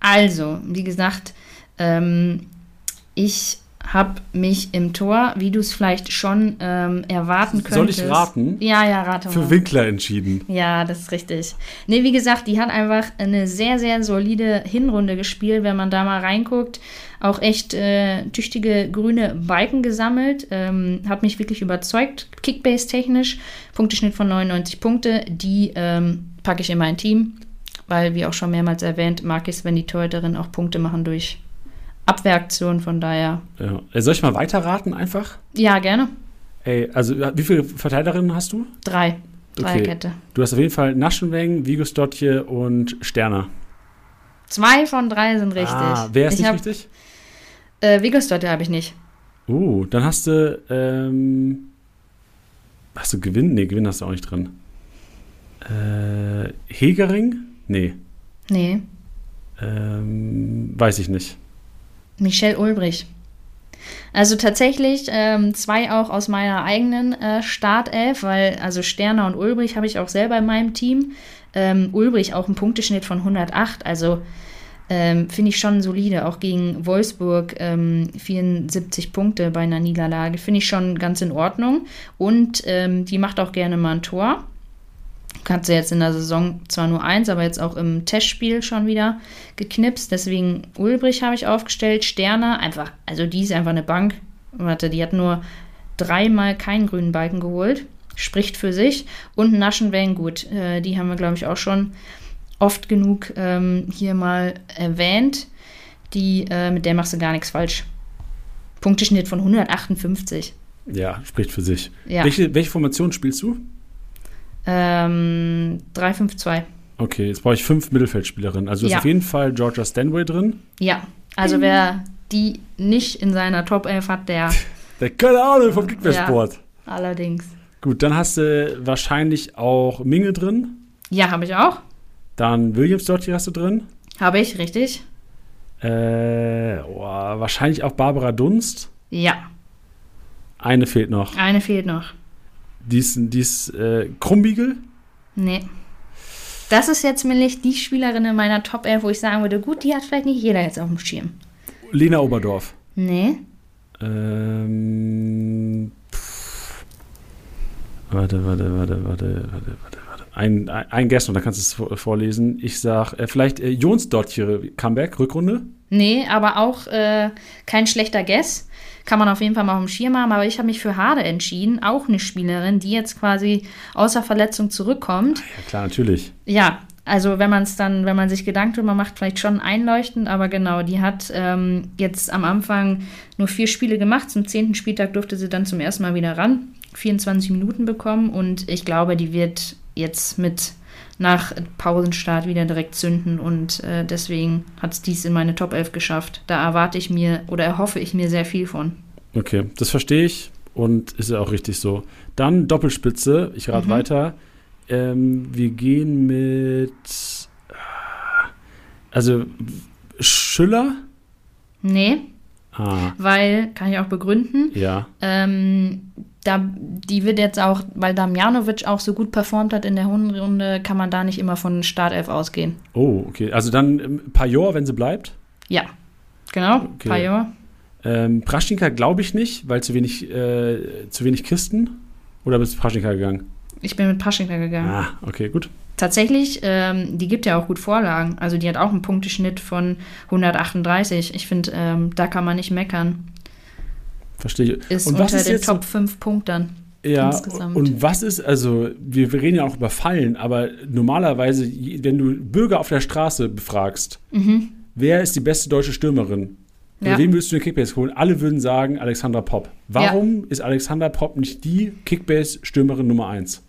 Also, wie gesagt, ähm, ich habe mich im Tor, wie du es vielleicht schon ähm, erwarten Soll könntest. ich raten? Ja, ja, rate mal. Für Winkler entschieden. Ja, das ist richtig. Nee, wie gesagt, die hat einfach eine sehr, sehr solide Hinrunde gespielt, wenn man da mal reinguckt. Auch echt äh, tüchtige grüne Balken gesammelt. Ähm, hat mich wirklich überzeugt, Kickbase-technisch. Punkteschnitt von 99 Punkte. Die ähm, packe ich in mein Team, weil, wie auch schon mehrmals erwähnt, mag ich es, wenn die Torhüterin auch Punkte machen durch Abwehraktionen. Von daher, Ja. Äh, Soll ich mal weiterraten einfach? ja, gerne. Ey, also wie viele Verteidigerinnen hast du? Drei. Okay. Dreierkette. Du hast auf jeden Fall Naschenweng, Vigos Dotje und Sterner. Zwei von drei sind richtig. Ah, wer ist ich nicht hab, richtig? Äh, Vigosdotte habe ich nicht. Uh, dann hast du, ähm, hast du Gewinn? Nee, Gewinn hast du auch nicht drin. Äh, Hegering? Nee, Nee. ähm, weiß ich nicht. Michelle Ulbrich. Also tatsächlich ähm, zwei auch aus meiner eigenen äh, Startelf, weil also Sterner und Ulbrich habe ich auch selber in meinem Team. Ähm, Ulbrich auch einen Punkteschnitt von 108, also ähm, finde ich schon solide. Auch gegen Wolfsburg ähm, 74 Punkte bei einer Niederlage, finde ich schon ganz in Ordnung. Und ähm, die macht auch gerne mal ein Tor. Hat sie jetzt in der Saison zwar nur eins, aber jetzt auch im Testspiel schon wieder geknipst. Deswegen Ulbrich habe ich aufgestellt. Sterner einfach, also die ist einfach eine Bank. Warte, die hat nur dreimal keinen grünen Balken geholt. Spricht für sich. Und Naschenwellen, gut, äh, die haben wir, glaube ich, auch schon oft genug ähm, hier mal erwähnt. Die, äh, mit der machst du gar nichts falsch. Punkteschnitt von 158. Ja, spricht für sich. Ja. Welche, welche Formation spielst du? Ähm, 352. Okay, jetzt brauche ich fünf Mittelfeldspielerinnen. Also du hast Ja. auf jeden Fall Georgia Stanway drin. Ja, also wer die nicht in seiner Top 11 hat, der Der keine Ahnung vom Kickbase-Sport. allerdings. Gut, dann hast du wahrscheinlich auch Minge drin. Ja, habe ich auch. Dann Williams Dottie hast du drin. Habe ich, richtig? Äh, oh, wahrscheinlich auch Barbara Dunst. Ja, Eine fehlt noch. eine fehlt noch. Die ist, die ist äh, Krumbiegel. Nee. Das ist jetzt nämlich die Spielerin in meiner Top 11, wo ich sagen würde, gut, die hat vielleicht nicht jeder jetzt auf dem Schirm. Lena Oberdorf. Nee. Ähm. Warte, warte, warte, warte, warte, warte, warte. Ein, ein, ein Guess noch, da kannst du es vor- vorlesen. Ich sag, äh, vielleicht äh, Jons Dottiere Comeback, Rückrunde. Nee, aber auch äh, kein schlechter Guess. Kann man auf jeden Fall mal auf dem Schirm haben. Aber ich habe mich für Hade entschieden. Auch eine Spielerin, die jetzt quasi außer Verletzung zurückkommt. Ja, klar, natürlich. Ja, also wenn man es dann, wenn man sich Gedanken drüber macht, vielleicht schon einleuchtend, aber genau, die hat ähm, jetzt am Anfang nur vier Spiele gemacht. Zum zehnten Spieltag durfte sie dann zum ersten Mal wieder ran, 24 Minuten bekommen und ich glaube, die wird jetzt mit nach Pausenstart wieder direkt zünden und äh, deswegen hat es dies in meine Top 11 geschafft. Da erwarte ich mir oder erhoffe ich mir sehr viel von. Okay, das verstehe ich und ist ja auch richtig so. Dann Doppelspitze, ich rate Mhm. weiter. Ähm, wir gehen mit. Also Schüller. Nee, Ah, weil, kann ich auch begründen, ja. Ähm, da, die wird jetzt auch, weil Damjanovic auch so gut performt hat in der Runde, kann man da nicht immer von Startelf ausgehen. Oh, okay. Also dann ähm, Pajor, wenn sie bleibt. Ja, genau, Okay. Pajor. Ähm, Praschinka glaube ich nicht, weil zu wenig, äh, zu wenig Kisten. Oder bist du Praschinka gegangen? Ich bin mit Paschinka gegangen. Ah, okay, gut. Tatsächlich, ähm, die gibt ja auch gut Vorlagen. Also die hat auch einen Punkteschnitt von 138. Ich finde, ähm, da kann man nicht meckern. Verstehe ich. Ist Und was unter ist den jetzt- Top 5 Punktern. Ja, insgesamt. und was ist, also, wir, wir reden ja auch über Fallen, aber normalerweise, wenn du Bürger auf der Straße befragst, wer ist die beste deutsche Stürmerin? Ja. wen würdest du in den Kickbase holen? Alle würden sagen Alexandra Popp. Warum ist Alexandra Popp nicht die Kickbase-Stürmerin Nummer 1?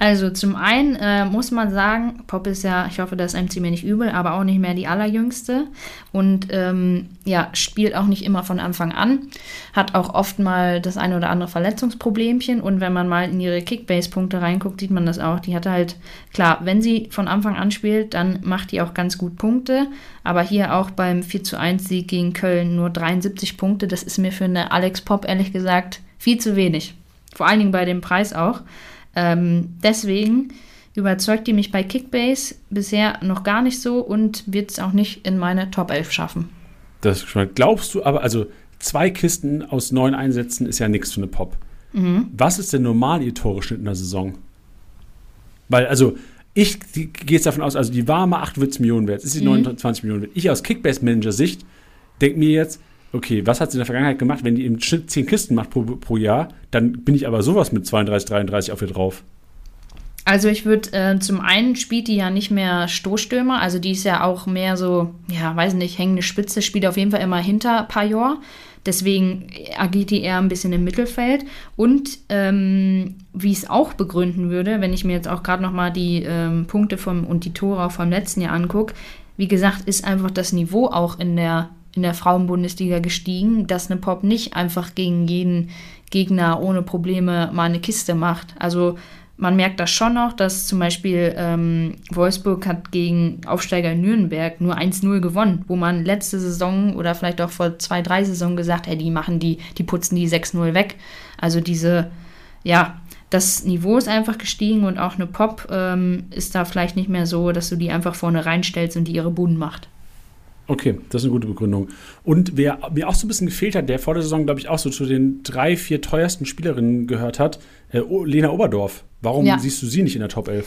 Also zum einen äh, muss man sagen, Pop ist ja, ich hoffe, das nimmt sie mir nicht übel, aber auch nicht mehr die allerjüngste und ähm, ja, spielt auch nicht immer von Anfang an, hat auch oft mal das eine oder andere Verletzungsproblemchen und wenn man mal in ihre Kickbase-Punkte reinguckt, sieht man das auch. Die hatte halt, klar, wenn sie von Anfang an spielt, dann macht die auch ganz gut Punkte, aber hier auch beim 4 zu 1 Sieg gegen Köln nur 73 Punkte, das ist mir für eine Alex Pop ehrlich gesagt viel zu wenig. Vor allen Dingen bei dem Preis auch. Ähm, deswegen überzeugt die mich bei Kickbase bisher noch gar nicht so und wird es auch nicht in meine Top 11 schaffen. Das glaubst du aber, also zwei Kisten aus neun Einsätzen ist ja nichts für eine Pop. Mhm. Was ist denn normal ihr Toreschnitt in der Saison? Weil, also, ich gehe jetzt davon aus, also die warme 48 Millionen wert, ist die mhm. 29 Millionen wert. Ich aus Kickbase-Manager-Sicht denke mir jetzt, okay, was hat sie in der Vergangenheit gemacht? Wenn die im Schnitt 10 Kisten macht pro, pro Jahr, dann bin ich aber sowas mit 32, 33 auf ihr drauf. Also ich würde äh, zum einen spielt die ja nicht mehr Stoßstürmer, also die ist ja auch mehr so, ja, weiß nicht, hängende Spitze, spielt auf jeden Fall immer hinter Pajor. Deswegen agiert die eher ein bisschen im Mittelfeld. Und ähm, wie ich es auch begründen würde, wenn ich mir jetzt auch gerade nochmal die ähm, Punkte vom, und die Tore vom letzten Jahr angucke, wie gesagt, ist einfach das Niveau auch in der, in der Frauenbundesliga gestiegen, dass eine Pop nicht einfach gegen jeden Gegner ohne Probleme mal eine Kiste macht. Also man merkt das schon noch, dass zum Beispiel ähm, Wolfsburg hat gegen Aufsteiger Nürnberg nur 1-0 gewonnen, wo man letzte Saison oder vielleicht auch vor zwei, drei Saisonen gesagt hat, die machen die, die putzen die 6-0 weg. Also diese, ja, das Niveau ist einfach gestiegen und auch eine Pop ähm, ist da vielleicht nicht mehr so, dass du die einfach vorne reinstellst und die ihre Buden macht. Okay, das ist eine gute Begründung. Und wer mir auch so ein bisschen gefehlt hat, der vor der Saison, glaube ich, auch so zu den drei, vier teuersten Spielerinnen gehört hat, äh, Lena Oberdorf. Warum ja. siehst du sie nicht in der Top 11?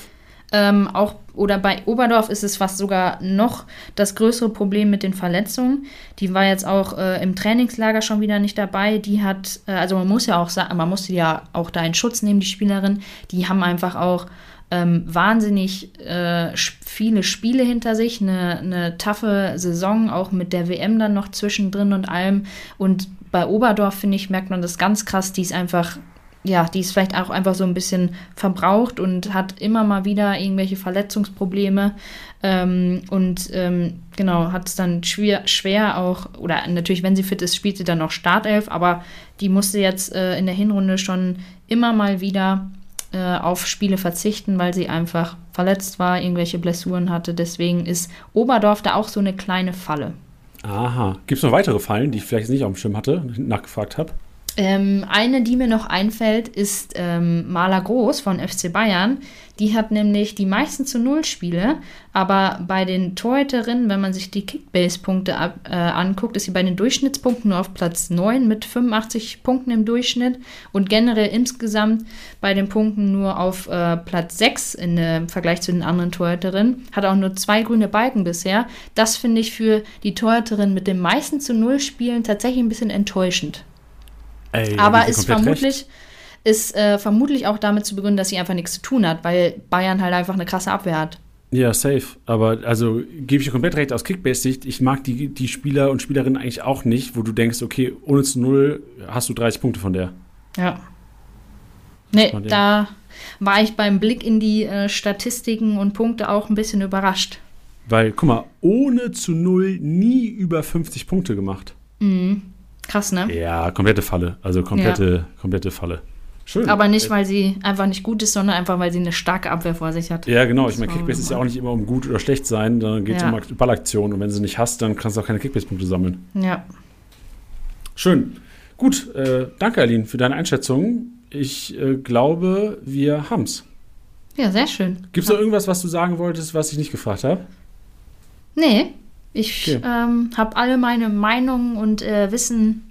Ähm, auch oder bei Oberdorf ist es fast sogar noch das größere Problem mit den Verletzungen. Die war jetzt auch äh, im Trainingslager schon wieder nicht dabei. Die hat, äh, also man muss ja auch sagen, man musste ja auch da in Schutz nehmen, die Spielerin. Die haben einfach auch ähm, wahnsinnig äh, viele Spiele hinter sich, eine, eine taffe Saison, auch mit der WM dann noch zwischendrin und allem. Und bei Oberdorf, finde ich, merkt man das ganz krass, die ist einfach ja, die ist vielleicht auch einfach so ein bisschen verbraucht und hat immer mal wieder irgendwelche Verletzungsprobleme ähm, und ähm, genau, hat es dann schwer, schwer auch, oder natürlich, wenn sie fit ist, spielt sie dann noch Startelf, aber die musste jetzt äh, in der Hinrunde schon immer mal wieder äh, auf Spiele verzichten, weil sie einfach verletzt war, irgendwelche Blessuren hatte. Deswegen ist Oberdorf da auch so eine kleine Falle. Aha. Gibt es noch weitere Fallen, die ich vielleicht nicht auf dem Schirm hatte, nachgefragt habe? Ähm, eine, die mir noch einfällt, ist ähm, Maler Groß von FC Bayern. Die hat nämlich die meisten zu Null Spiele, aber bei den Torhüterinnen, wenn man sich die Kickbase-Punkte äh, anguckt, ist sie bei den Durchschnittspunkten nur auf Platz 9 mit 85 Punkten im Durchschnitt und generell insgesamt bei den Punkten nur auf äh, Platz 6 in, äh, im Vergleich zu den anderen Torhüterinnen. Hat auch nur zwei grüne Balken bisher. Das finde ich für die Torhüterin mit den meisten zu Null Spielen tatsächlich ein bisschen enttäuschend. Ey, Aber ist vermutlich, ist äh, vermutlich auch damit zu begründen, dass sie einfach nichts zu tun hat, weil Bayern halt einfach eine krasse Abwehr hat. Ja, safe. Aber also gebe ich dir komplett recht aus Kickbase-Sicht. Ich mag die, die Spieler und Spielerinnen eigentlich auch nicht, wo du denkst, okay, ohne zu null hast du 30 Punkte von der. Ja. Nee, da war ich beim Blick in die äh, Statistiken und Punkte auch ein bisschen überrascht. Weil, guck mal, ohne zu null nie über 50 Punkte gemacht. Mhm. Krass, ne? Ja, komplette Falle. Also komplette, ja. komplette Falle. Schön. Aber nicht, weil sie einfach nicht gut ist, sondern einfach, weil sie eine starke Abwehr vor sich hat. Ja, genau. Ich meine, Kickbase ist ja auch nicht immer um gut oder schlecht sein, dann geht es ja. um Ballaktionen. Und wenn sie nicht hast, dann kannst du auch keine Kickbase-Punkte sammeln. Ja. Schön. Gut, äh, danke, Aline, für deine Einschätzung. Ich äh, glaube, wir haben's. Ja, sehr schön. Gibt es noch irgendwas, was du sagen wolltest, was ich nicht gefragt habe? Nee, ich okay. ähm, habe alle meine Meinungen und äh, Wissen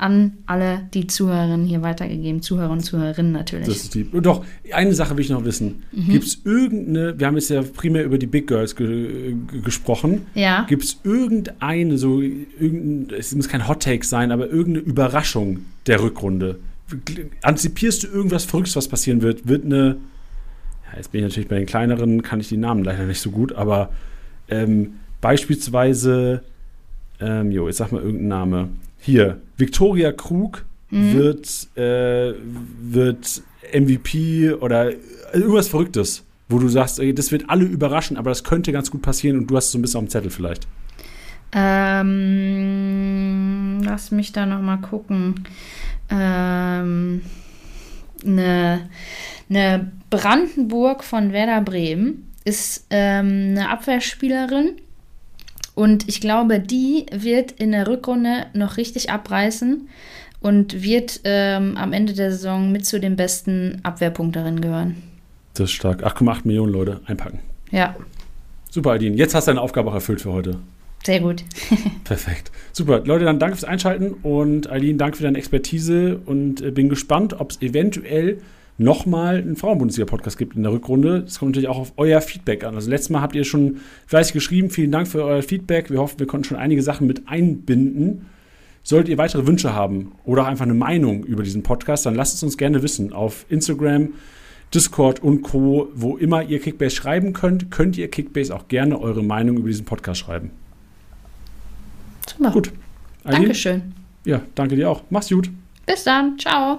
an alle die Zuhörerinnen hier weitergegeben. Zuhörer und Zuhörerinnen natürlich. Das ist die. Doch, eine Sache will ich noch wissen. Mhm. Gibt es irgendeine, wir haben jetzt ja primär über die Big Girls ge gesprochen. Ja. Gibt es irgendeine, so, irgendein, es muss kein Hot Take sein, aber irgendeine Überraschung der Rückrunde? Antizipierst du irgendwas Verrücktes, was passieren wird? Wird eine, ja, jetzt bin ich natürlich bei den kleineren, kann ich die Namen leider nicht so gut, aber ähm, Beispielsweise, ähm, jo, jetzt sag mal irgendeinen Name. Hier, Victoria Krug mhm. wird, äh, wird MVP oder irgendwas Verrücktes, wo du sagst, ey, das wird alle überraschen, aber das könnte ganz gut passieren und du hast es so ein bisschen auf dem Zettel vielleicht. Ähm, lass mich da noch mal gucken. Ähm, eine, eine Brandenburg von Werder Bremen ist ähm, eine Abwehrspielerin, und ich glaube, die wird in der Rückrunde noch richtig abreißen und wird ähm, am Ende der Saison mit zu den besten Abwehrpunkterinnen gehören. Das ist stark. 8,8 Millionen Leute einpacken. Ja. Super, Adine. Jetzt hast du deine Aufgabe auch erfüllt für heute. Sehr gut. Perfekt. Super. Leute, dann danke fürs Einschalten und Eileen, danke für deine Expertise und äh, bin gespannt, ob es eventuell nochmal einen Frauenbundesliga-Podcast gibt in der Rückrunde. Das kommt natürlich auch auf euer Feedback an. Also letztes Mal habt ihr schon fleißig geschrieben. Vielen Dank für euer Feedback. Wir hoffen, wir konnten schon einige Sachen mit einbinden. Solltet ihr weitere Wünsche haben oder auch einfach eine Meinung über diesen Podcast, dann lasst es uns gerne wissen. Auf Instagram, Discord und Co., wo immer ihr Kickbase schreiben könnt, könnt ihr Kickbase auch gerne eure Meinung über diesen Podcast schreiben. Super. Gut. Eileen? Dankeschön. Ja, danke dir auch. Mach's gut. Bis dann. Ciao.